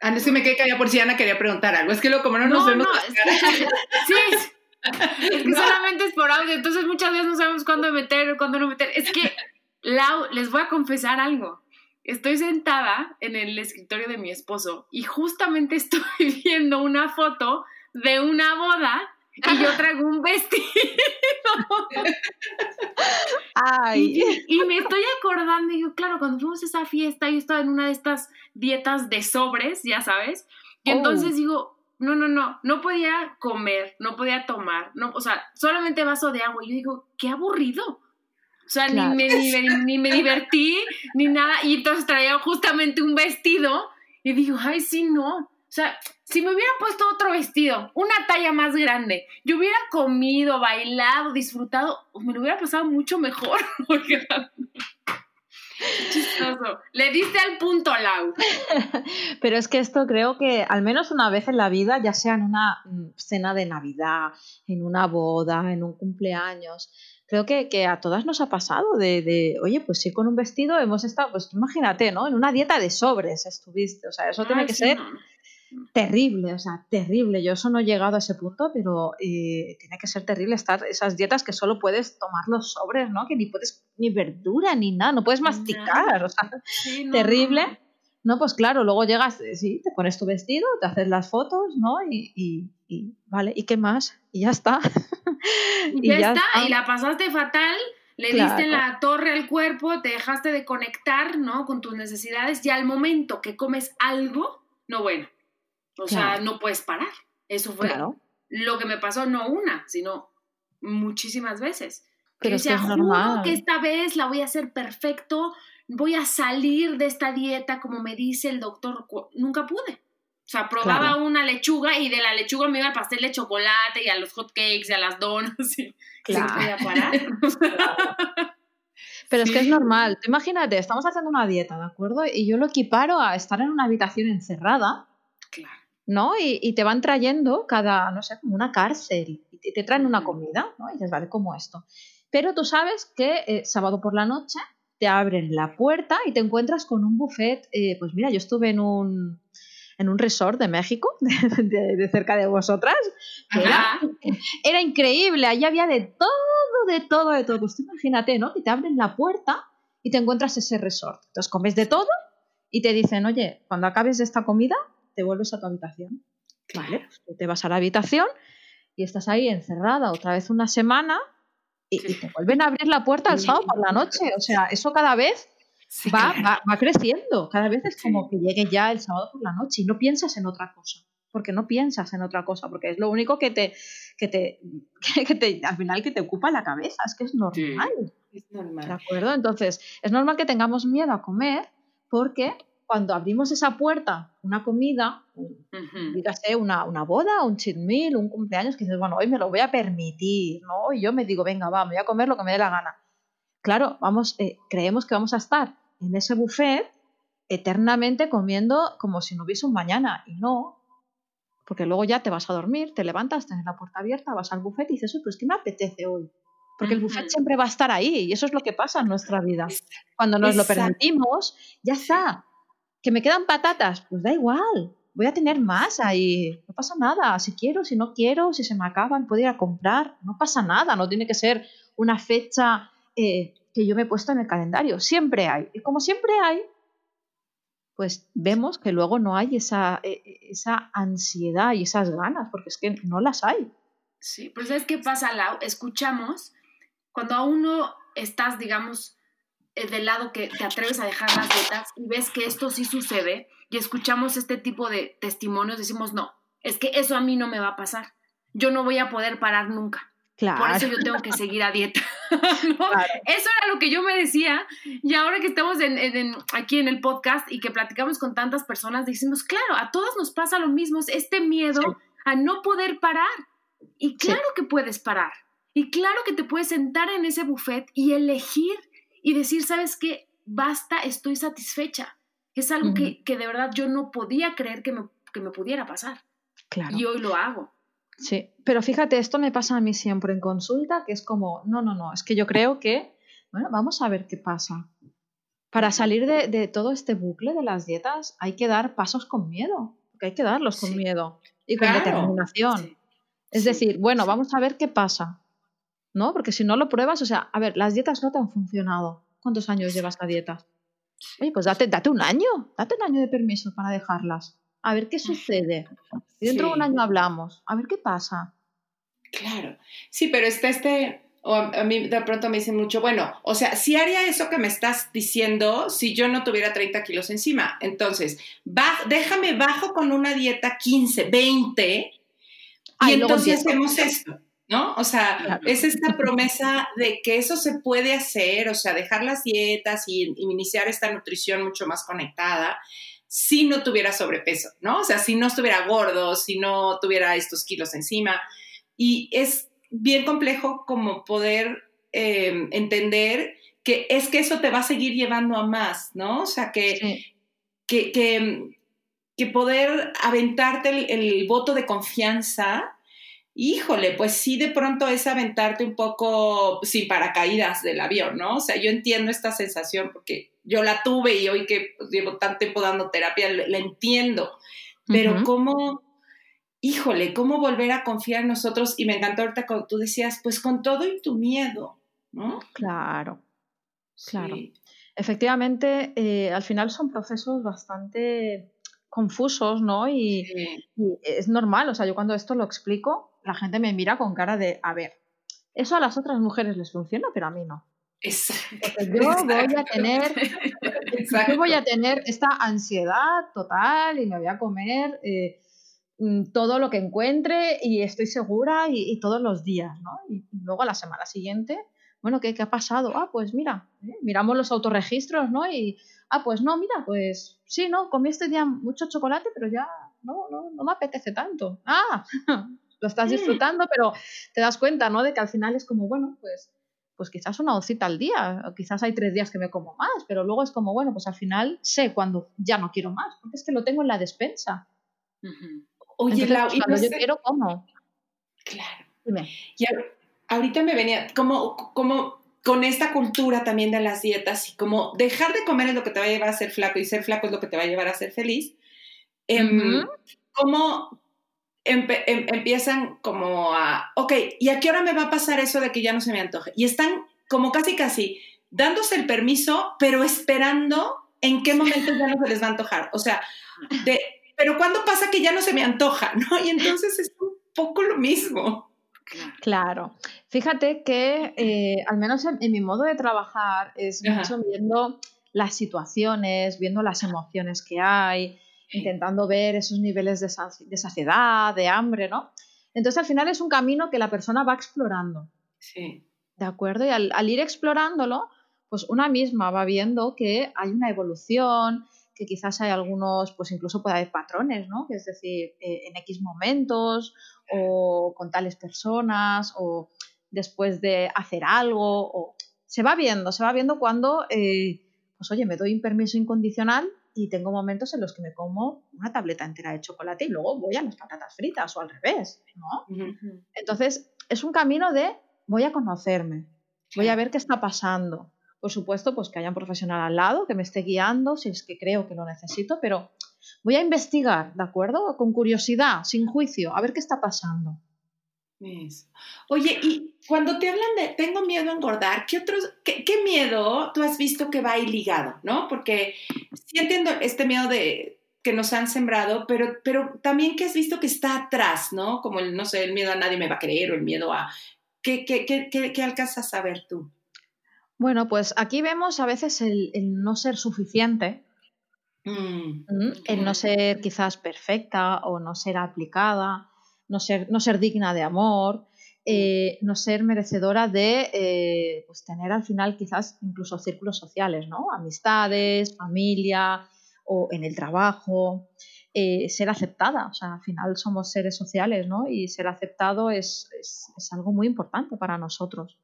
Antes que me quedé callada por si Ana quería preguntar algo. Es que lo como no nos vemos. sí, es que solamente es por audio, entonces muchas veces no sabemos cuándo meter o cuándo no meter. Es que, Lau, les voy a confesar algo. Estoy sentada en el escritorio de mi esposo y justamente estoy viendo una foto de una boda y yo traigo un vestido. Ay. Y, me estoy acordando, y digo, claro, cuando fuimos a esa fiesta, yo estaba en una de estas dietas de sobres, ya sabes. Y entonces oh. digo, no, no, no, no podía comer, no podía tomar, no, o sea, solamente vaso de agua. Y yo digo, qué aburrido. O sea, ni, me, ni, me, divertí, ni nada. Y entonces traía justamente un vestido y digo, ay, sí, no. O sea, si me hubiera puesto otro vestido, una talla más grande, yo hubiera comido, bailado, disfrutado, me lo hubiera pasado mucho mejor. Chistoso. Le diste al punto, Lau. Pero es que esto creo que al menos una vez en la vida, ya sea en una mm, cena de Navidad, en una boda, en un cumpleaños, creo que, a todas nos ha pasado de, oye, pues sí, con un vestido hemos estado, pues imagínate, ¿no? En una dieta de sobres estuviste, o sea, eso tiene que ser terrible, o sea, terrible. Yo eso no he llegado a ese punto, pero eh, tiene que ser terrible estar esas dietas que solo puedes tomar los sobres, ¿no? Que ni puedes ni verdura ni nada, no puedes masticar, o sea, terrible. No. pues claro, luego llegas, eh, sí, te pones tu vestido, te haces las fotos, ¿no? Y, vale, ¿y qué más? Y ya está. y ya, está, y la pasaste fatal, le diste la torre al cuerpo, te dejaste de conectar, ¿no? Con tus necesidades y al momento que comes algo, no bueno o sea, no puedes parar. Eso fue lo que me pasó, no una, sino muchísimas veces. Pero que es normal. que esta vez la voy a hacer perfecto, voy a salir de esta dieta como me dice el doctor. Nunca pude. O sea, probaba una lechuga y de la lechuga me iba al pastel de chocolate y a los hot cakes y a las donuts. Y claro. podía parar. Pero es que es normal. imagínate, estamos haciendo una dieta, ¿de acuerdo? Y yo lo equiparo a estar en una habitación encerrada. ¿No? Y, te van trayendo cada, no sé, como una cárcel, y te traen una comida, ¿no? Y dices, vale, como esto. Pero tú sabes que eh, sábado por la noche te abren la puerta y te encuentras con un buffet. Eh, pues mira, yo estuve en un, en un resort de México, de, cerca de vosotras. Era, era, increíble, allí había de todo, de todo, de todo. Pues imagínate, ¿no? Que te abren la puerta y te encuentras ese resort. Entonces comes de todo y te dicen, oye, cuando acabes esta comida, te vuelves a tu habitación. Vale, pues te vas a la habitación y estás ahí encerrada otra vez una semana y, te vuelven a abrir la puerta el sábado por la noche. O sea, eso cada vez va, va, creciendo. Cada vez es como que llegue ya el sábado por la noche y no piensas en otra cosa. Porque no piensas en otra cosa, porque es lo único que te, que te, que te al final que te ocupa la cabeza, es que es normal. es normal. ¿De acuerdo? Entonces, es normal que tengamos miedo a comer porque cuando abrimos esa puerta, una comida, Ujú. dígase una, una boda, un cheat meal, un cumpleaños, que dices, bueno, hoy me lo voy a permitir, ¿no? Y yo me digo, venga, va, me voy a comer lo que me dé la gana. Claro, vamos, eh, creemos que vamos a estar en ese buffet eternamente comiendo como si no hubiese un mañana, y no, porque luego ya te vas a dormir, te levantas, tienes la puerta abierta, vas al buffet y dices, "Uy, pues ¿qué me apetece hoy? Porque el buffet siempre va a estar ahí, y eso es lo que pasa en nuestra vida. Cuando nos lo Exacto. permitimos, ya está. Que me quedan patatas, pues da igual. Voy a tener más ahí. No pasa nada. Si quiero, si no quiero, si se me acaban, puedo ir a comprar. No pasa nada. No tiene que ser una fecha eh, que yo me he puesto en el calendario. Siempre hay. Y como siempre hay, pues vemos que luego no hay esa, eh, eh, esa ansiedad y esas ganas, porque es que no las hay. Sí, pero ¿sabes qué pasa, Lau? Escuchamos, cuando a uno estás, digamos, del lado que te atreves a dejar las dietas y ves que esto sí sucede y escuchamos este tipo de testimonios, decimos, no, es que eso a mí no me va a pasar. Yo no voy a poder parar nunca. Claro. Por eso yo tengo que seguir a dieta. ¿no? Claro. Eso era lo que yo me decía. Y ahora que estamos en- en- en- aquí en el podcast y que platicamos con tantas personas, decimos, claro, a todas nos pasa lo mismo, es este miedo Sí. a no poder parar. Y Sí. claro que puedes parar. Y claro que te puedes sentar en ese buffet y elegir y decir, ¿sabes qué? Basta, estoy satisfecha. Es algo que, que de verdad yo no podía creer que me, que me pudiera pasar. Claro. Y hoy lo hago. Sí, pero fíjate, esto me pasa a mí siempre en consulta, que es como, no, no, no, es que yo creo que, bueno, vamos a ver qué pasa. Para salir de, de todo este bucle de las dietas hay que dar pasos con miedo, porque hay que darlos con Sí. miedo y con Claro. determinación. Sí. Es Sí, decir, bueno, vamos a ver qué pasa, ¿no? Porque si no lo pruebas, o sea, a ver, las dietas no te han funcionado. ¿Cuántos años llevas a dietas? Oye, pues date, date un año, date un año de permiso para dejarlas. A ver qué sucede. Y dentro de un año hablamos, a ver qué pasa. Claro, sí, pero está este, o a, mí de pronto me dicen mucho, bueno, o sea, si haría eso que me estás diciendo si yo no tuviera 30 kilos encima. Entonces, baj- déjame bajo con una dieta 15, 20 y entonces hacemos esto, ¿no? O sea, Claro. es esta promesa de que eso se puede hacer, o sea, dejar las dietas y, y iniciar esta nutrición mucho más conectada si no tuviera sobrepeso, ¿no? O sea, si no estuviera gordo, si no tuviera estos kilos encima. Y es bien complejo como poder eh, entender que es que eso te va a seguir llevando a más, ¿no? O sea, que, Sí. que, que, que poder aventarte el, el voto de confianza, híjole, pues sí de pronto es aventarte un poco sin paracaídas del avión, ¿no? O sea, yo entiendo esta sensación porque yo la tuve y hoy que pues, llevo tanto tiempo dando terapia, la entiendo, pero cómo, híjole, cómo volver a confiar en nosotros, y me encantó ahorita cuando tú decías, pues con todo y tu miedo, ¿no? Claro. Claro. Sí. Efectivamente, eh, al final son procesos bastante confusos, ¿no? Y, Sí. y es normal, o sea, yo cuando esto lo explico, la gente me mira con cara de, a ver, eso a las otras mujeres les funciona, pero a mí no. Exacto. Yo voy a tener, yo voy a tener esta ansiedad total y me voy a comer eh, mm, todo lo que encuentre y estoy segura y, y todos los días, ¿no? Y luego a la semana siguiente, bueno, ¿qué, qué ha pasado? Ah, pues mira, ¿eh? miramos los autorregistros, ¿no? Y, ah, pues no, mira, pues sí, ¿no? Comí este día mucho chocolate, pero ya no, no, no me apetece tanto. Ah, lo estás Mm. disfrutando, pero te das cuenta, ¿no? De que al final es como, bueno, pues pues quizás una oncita al día, o quizás hay tres días que me como más, pero luego es como, bueno, pues al final sé cuando ya no quiero más, porque es que lo tengo en la despensa. Oye, Entonces, pues, no cuando yo sé- quiero, como. Claro. Dime. Y ahorita me venía como, como con esta cultura también de las dietas y como dejar de comer es lo que te va a llevar a ser flaco y ser flaco es lo que te va a llevar a ser feliz. Em. Como empe- em- empiezan como a, ok, ¿y a qué hora me va a pasar eso de que ya no se me antoje? Y están como casi casi dándose el permiso, pero esperando en qué momento ya no se les va a antojar. O sea, de, pero ¿cuándo pasa que ya no se me antoja? ¿no? Y entonces es un poco lo mismo. Claro. Fíjate que, eh, al menos en, en mi modo de trabajar, es Ajá. mucho viendo las situaciones, viendo las emociones que hay, intentando ver esos niveles de, saci- de saciedad, de hambre, ¿no? Entonces, al final es un camino que la persona va explorando. Sí. ¿De acuerdo? Y al, al ir explorándolo, pues una misma va viendo que hay una evolución, que que quizás hay algunos, pues incluso puede haber patrones, ¿no? Es decir, eh, en X momentos o con tales personas o después de hacer algo o se va viendo, se va viendo cuando, eh, pues oye, me doy un permiso incondicional y tengo momentos en los que me como una tableta entera de chocolate y luego voy a las patatas fritas o al revés, ¿no? Entonces, es un camino de voy a conocerme, voy a ver qué está pasando. Por supuesto, pues que haya un profesional al lado que me esté guiando si es que creo que lo necesito, pero voy a investigar, ¿de acuerdo? Con curiosidad, sin juicio, a ver qué está pasando. Oye, y cuando te hablan de tengo miedo a engordar, ¿qué otros, qué, miedo tú has visto que va ahí ligado, no? Porque sí entiendo este miedo de que nos han sembrado, pero, pero también que has visto que está atrás, ¿no? Como el, no sé, el miedo a nadie me va a creer o el miedo a... ¿Qué, qué, qué, qué alcanzas a ver tú? Bueno, pues aquí vemos a veces el, no ser suficiente, mm, el no ser quizás perfecta o no ser aplicada, no ser, no ser digna de amor, eh, no ser merecedora de eh, pues tener al final quizás incluso círculos sociales, ¿no? Amistades, familia o en el trabajo. Eh, ser aceptada, o sea, al final somos seres sociales, ¿no? Y ser aceptado es, es algo muy importante para nosotros,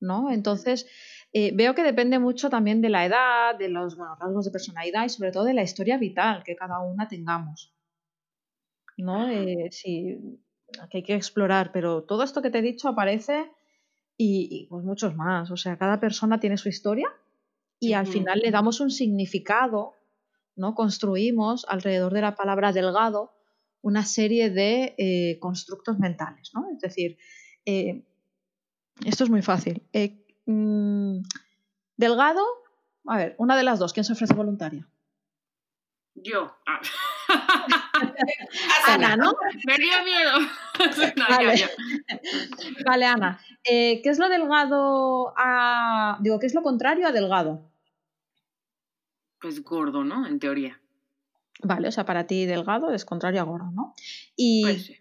¿no? Entonces, veo que depende mucho también de la edad, de los rasgos de personalidad y sobre todo de la historia vital que cada una tengamos. ¿No? Eh, sí, que hay que explorar, pero todo esto que te he dicho aparece y, pues muchos más. O sea, cada persona tiene su historia y al final le damos un significado, ¿no? Construimos alrededor de la palabra delgado una serie de eh, constructos mentales, ¿no? Es decir, esto es muy fácil. Mm, delgado, a ver, una de las dos, ¿quién se ofrece voluntaria? Yo. Ah. Ana, ¿no? Me dio miedo. vale. Ana. Eh, ¿Qué es lo delgado a. Digo, ¿qué es lo contrario a delgado? Pues gordo, ¿no? En teoría. Vale, o sea, para ti delgado es contrario a gordo, ¿no? Y. Pues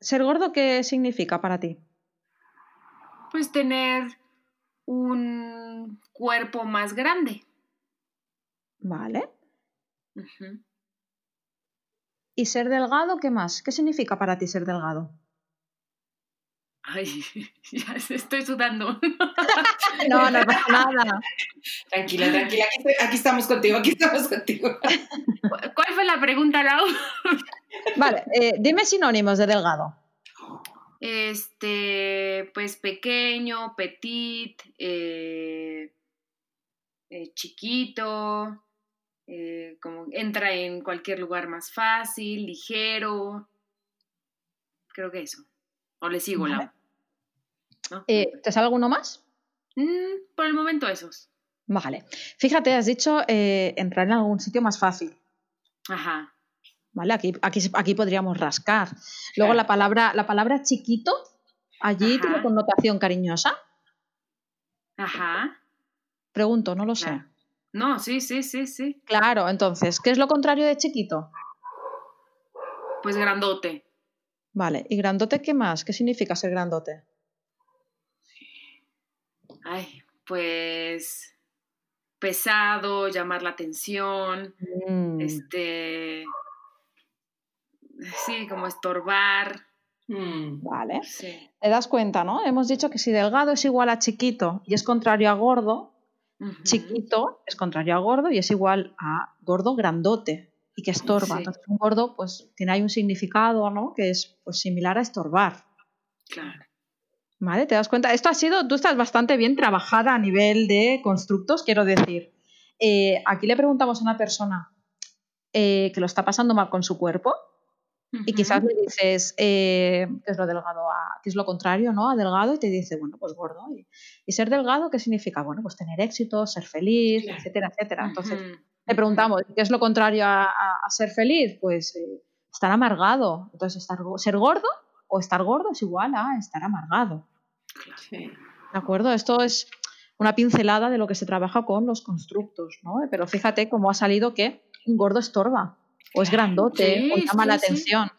¿Ser gordo qué significa para ti? Pues tener un cuerpo más grande. Vale. ¿Y ser delgado qué más? ¿Qué significa para ti ser delgado? Ay, ya estoy sudando. no, no pasa nada. Tranquila, tranquila, aquí, estamos contigo, aquí estamos contigo. ¿Cuál fue la pregunta, Lau? vale, eh, dime sinónimos de delgado. Este, pues pequeño, petit, eh, eh, chiquito, eh, como entra en cualquier lugar más fácil, ligero. Creo que eso. O le sigo la. ¿Te sale alguno más? Mm, por el momento esos. Vale. Fíjate, has dicho entrar en algún sitio más fácil. Ajá. Aquí, aquí, podríamos rascar. Luego la palabra, la palabra chiquito, allí tiene connotación cariñosa. Ajá. Pregunto, no lo sé. No, sí, sí, sí, sí. Claro, entonces, ¿qué es lo contrario de chiquito? Pues grandote. Vale, ¿y grandote qué más? ¿Qué significa ser grandote? Ay, pues pesado, llamar la atención, mm. este, Sí, como estorbar. Mm. Vale. Te das cuenta, ¿no? Hemos dicho que si delgado es igual a chiquito y es contrario a gordo, chiquito es contrario a gordo y es igual a gordo grandote y que estorba. Entonces, un gordo, pues tiene ahí un significado, ¿no? Que es pues, similar a estorbar. Claro. ¿Vale? ¿Te das cuenta? Esto ha sido, tú estás bastante bien trabajada a nivel de constructos, quiero decir. Eh, aquí le preguntamos a una persona eh, que lo está pasando mal con su cuerpo y quizás le dices, eh, ¿qué es lo delgado? A, ¿Qué es lo contrario ¿no? a delgado? Y te dice, bueno, pues gordo. Y, ser delgado, ¿qué significa? Bueno, pues tener éxito, ser feliz, etcétera, etcétera. Entonces, le preguntamos, ¿qué es lo contrario a, ser feliz? Pues eh, estar amargado. Entonces, estar, ser gordo o estar gordo es igual a estar amargado. ¿De acuerdo? Esto es una pincelada de lo que se trabaja con los constructos, ¿no? Pero fíjate cómo ha salido que un gordo estorba o es grandote, o llama la atención.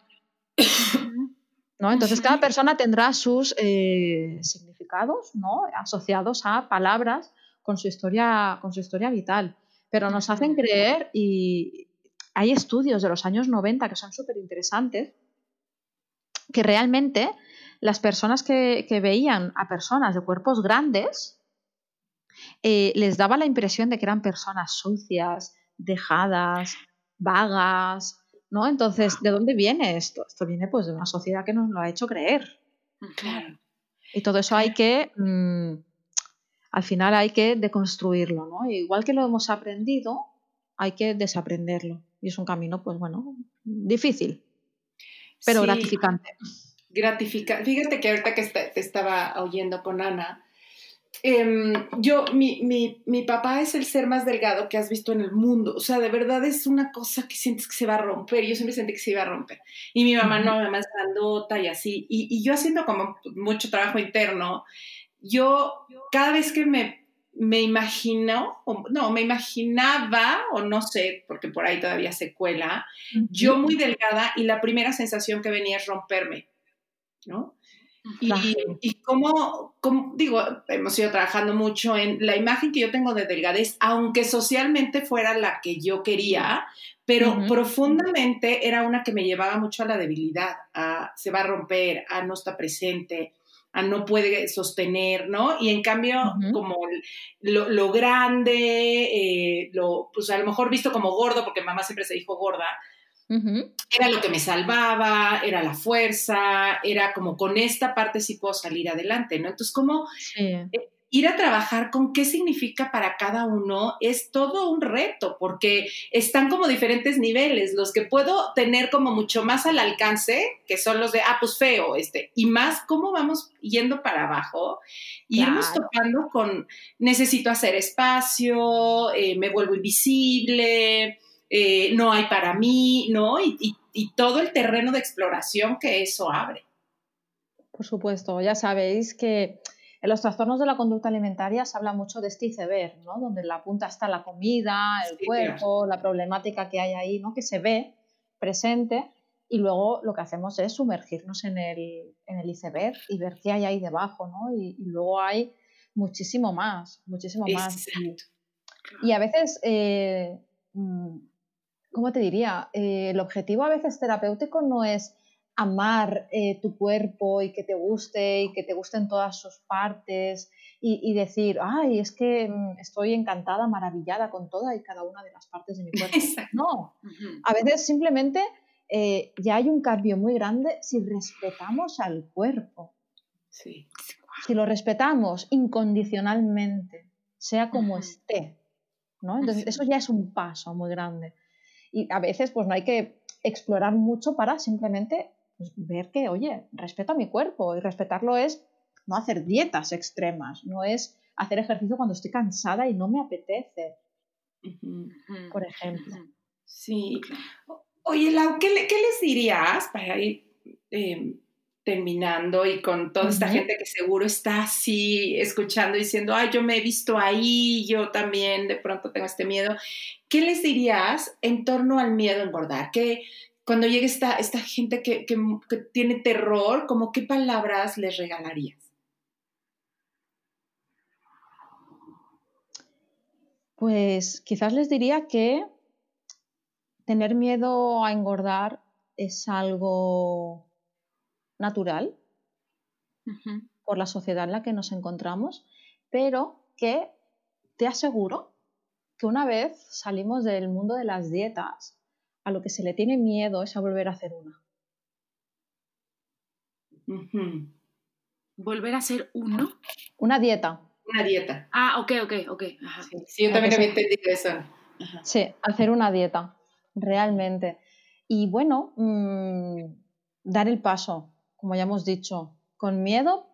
¿No? Entonces cada persona tendrá sus eh, significados ¿no? asociados a palabras con su, historia, con su historia vital. pero nos hacen creer y hay estudios de los años 90 que son súper interesantes, que realmente las personas que, veían a personas de cuerpos grandes eh, les daba la impresión de que eran personas sucias, dejadas, vagas, ¿no? Entonces, ¿de dónde viene esto? Esto viene pues de una sociedad que nos lo ha hecho creer. Claro. Y todo eso hay que, mm, al final hay que deconstruirlo, ¿no? Igual que lo hemos aprendido, hay que desaprenderlo. Y es un camino, pues bueno, difícil, pero gratificante. Gratificante. Fíjate que ahorita que te estaba oyendo con Ana, Em, yo, mi, mi, mi, papá es el ser más delgado que has visto en el mundo. O sea, de verdad es una cosa que sientes que se va a romper. Yo siempre sentí que se iba a romper. Y mi mamá no, mi mamá es grandota y así. Y, y, yo haciendo como mucho trabajo interno, yo cada vez que me, me imagino, o, no, me imaginaba, o no sé, porque por ahí todavía se cuela, yo muy delgada y la primera sensación que venía es romperme, ¿no? Y, y como, digo, hemos ido trabajando mucho en la imagen que yo tengo de delgadez, aunque socialmente fuera la que yo quería, pero profundamente era una que me llevaba mucho a la debilidad, a se va a romper, a no está presente, a no puede sostener, ¿no? Y en cambio, como lo, grande, eh, lo, pues a lo mejor visto como gordo, porque mamá siempre se dijo gorda, era lo que me salvaba, era la fuerza, era como con esta parte sí puedo salir adelante, ¿no? Entonces, como eh, ir a trabajar con qué significa para cada uno es todo un reto, porque están como diferentes niveles, los que puedo tener como mucho más al alcance, que son los de, ah, pues feo, este, y más cómo vamos yendo para abajo, y irnos tocando con, necesito hacer espacio, eh, me vuelvo invisible, eh, no hay para mí, ¿no? Y, todo el terreno de exploración que eso abre. Por supuesto, ya sabéis que en los trastornos de la conducta alimentaria se habla mucho de este iceberg, ¿no? Donde la punta está la comida, el cuerpo, la problemática que hay ahí, ¿no? Que se ve presente y luego lo que hacemos es sumergirnos en el, iceberg y ver qué hay ahí debajo, ¿no? Y, luego hay muchísimo más, muchísimo más. Y, a veces eh, mm, ¿cómo te diría? Eh, el objetivo a veces terapéutico no es amar eh, tu cuerpo y que te guste y que te gusten todas sus partes y, decir, ay, es que mm, estoy encantada, maravillada con toda y cada una de las partes de mi cuerpo. No, a veces simplemente eh, ya hay un cambio muy grande si respetamos al cuerpo. Sí. Si lo respetamos incondicionalmente, sea como esté. ¿no? Entonces, eso ya es un paso muy grande. Y a veces pues no hay que explorar mucho para simplemente pues, ver que, oye, respeto a mi cuerpo y respetarlo es no hacer dietas extremas, no es hacer ejercicio cuando estoy cansada y no me apetece, por ejemplo. Sí. Oye, Lau, ¿qué, les dirías para ir em, terminando y con toda esta gente que seguro está así escuchando diciendo, ay, yo me he visto ahí, yo también de pronto tengo este miedo. ¿Qué les dirías en torno al miedo a engordar? Que cuando llegue esta, esta gente que, que, tiene terror, como qué palabras les regalarías? Pues quizás les diría que tener miedo a engordar es algo natural por la sociedad en la que nos encontramos, pero que te aseguro que una vez salimos del mundo de las dietas, a lo que se le tiene miedo es a volver a hacer una. ¿Volver a hacer uno? Una dieta. Una dieta. Ah, ok, ok, ok. Sí, yo también había entendido eso. Sí, hacer una dieta, realmente. Y bueno, mm, dar el paso, como ya hemos dicho, con miedo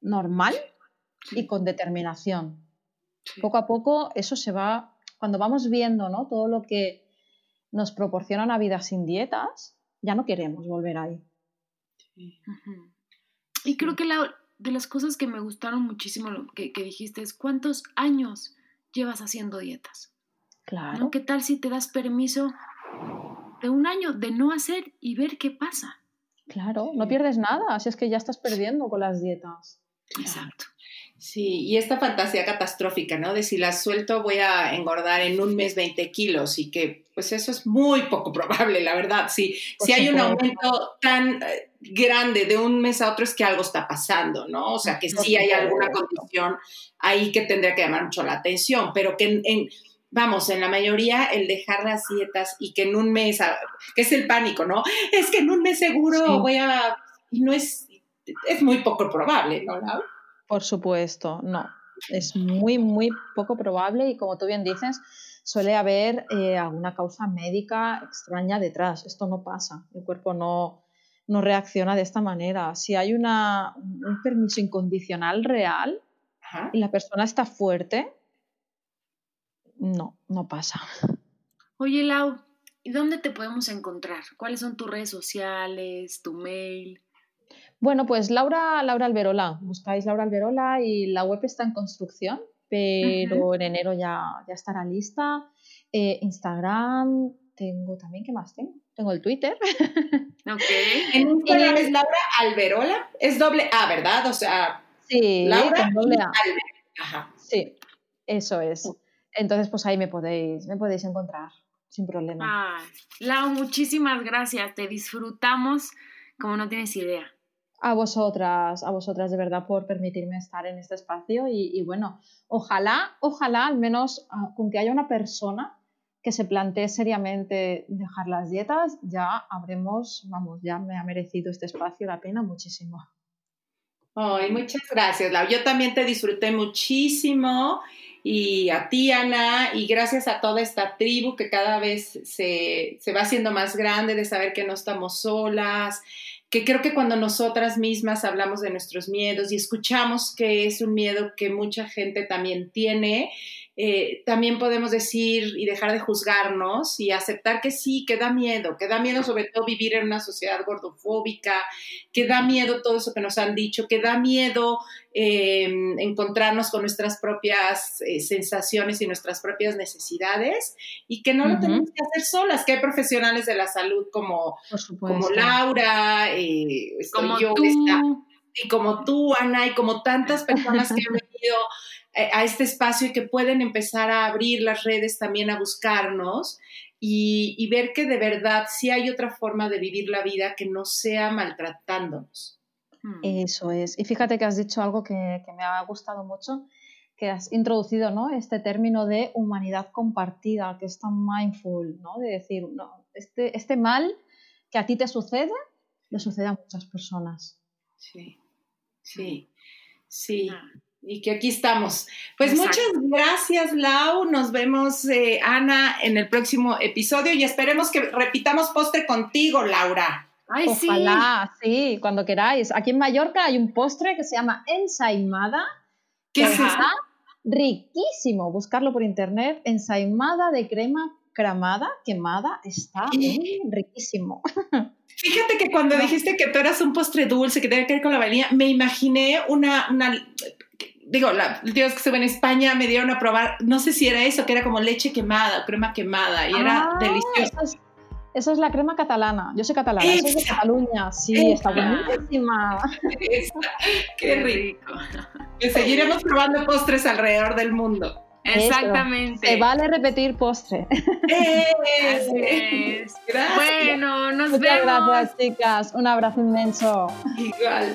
normal y con determinación. Poco a poco eso se va, cuando vamos viendo ¿no? todo lo que nos proporciona una vida sin dietas, ya no queremos volver ahí. Y creo que la, de las cosas que me gustaron muchísimo lo que, dijiste es cuántos años llevas haciendo dietas. Claro. ¿Qué tal si te das permiso de un año de no hacer y ver qué pasa? Claro, no pierdes nada, así es que ya estás perdiendo con las dietas. Exacto. Sí, y esta fantasía catastrófica, ¿no? De si la suelto voy a engordar en un mes 20 kilos y que pues eso es muy poco probable, la verdad. Si, si hay un aumento tan eh, grande de un mes a otro es que algo está pasando, ¿no? O sea, que sí hay alguna condición ahí que tendría que llamar mucho la atención, pero que en, vamos, en la mayoría el dejar las dietas y que en un mes, que es el pánico, ¿no? Es que en un mes seguro voy a... Y no es, es muy poco probable, ¿no, Laura? Por supuesto, no. Es muy, muy poco probable y como tú bien dices, suele haber eh, alguna causa médica extraña detrás. Esto no pasa. El cuerpo no, no reacciona de esta manera. Si hay una, un permiso incondicional real y la persona está fuerte, no, no pasa. Oye, Lau, ¿y dónde te podemos encontrar? ¿Cuáles son tus redes sociales, tu mail? Bueno, pues Laura, Laura Alberola, buscáis Laura Alberola y la web está en construcción, pero en enero ya, ya estará lista. Eh, Instagram, tengo también, ¿qué más tengo? Tengo el Twitter. Ok. En Instagram es Laura Alberola, es doble A, ¿verdad? O sea, sí, Laura doble A. Ajá. Sí, eso es. Entonces, pues ahí me podéis, me podéis encontrar sin problema. Ah, Lau, muchísimas gracias. Te disfrutamos como no tienes idea a vosotras, a vosotras de verdad por permitirme estar en este espacio y, bueno, ojalá, ojalá al menos ah, con que haya una persona que se plantee seriamente dejar las dietas, ya habremos, vamos, ya me ha merecido este espacio la pena muchísimo. Ay, muchas gracias, Lau. Yo también te disfruté muchísimo y a ti, Ana, y gracias a toda esta tribu que cada vez se, se va haciendo más grande de saber que no estamos solas, que creo que cuando nosotras mismas hablamos de nuestros miedos y escuchamos que es un miedo que mucha gente también tiene, eh, también podemos decir y dejar de juzgarnos y aceptar que sí, que da miedo, que da miedo sobre todo vivir en una sociedad gordofóbica, que da miedo todo eso que nos han dicho, que da miedo eh, encontrarnos con nuestras propias eh, sensaciones y nuestras propias necesidades y que no lo tenemos que hacer solas, que hay profesionales de la salud como, como Laura, como yo, y como tú, Ana, y como tantas personas que han eh, a este espacio y que pueden empezar a abrir las redes también a buscarnos y, ver que de verdad sí hay otra forma de vivir la vida que no sea maltratándonos. Hmm. Eso es. Y fíjate que has dicho algo que, me ha gustado mucho, que has introducido ¿no? este término de humanidad compartida, que es tan mindful, ¿no? de decir, no, este, este mal que a ti te sucede, le sucede a muchas personas. Sí, sí, sí. Ah y que aquí estamos. Pues muchas gracias, Lau. Nos vemos, eh, Ana, en el próximo episodio y esperemos que repitamos postre contigo, Laura. Ay, Ojalá, sí. cuando queráis. Aquí en Mallorca hay un postre que se llama ensaimada. ¿Qué es está riquísimo. Buscarlo por internet. Ensaimada de crema cremada, quemada, está riquísimo. Fíjate que cuando dijiste que tú eras un postre dulce que tenía que ver con la vainilla, me imaginé una, una digo, la Dios que estuve en España me dieron a probar, no sé si era eso, que era como leche quemada, crema quemada, y era ah, delicioso. Eso es, la crema catalana, yo soy catalana, eso es de Cataluña, sí, está buenísima. qué rico. Que seguiremos probando postres alrededor del mundo. Exactamente. Se vale repetir postre. Es. Gracias. Bueno, nos Muchas vemos. gracias, chicas. Un abrazo inmenso. Igual.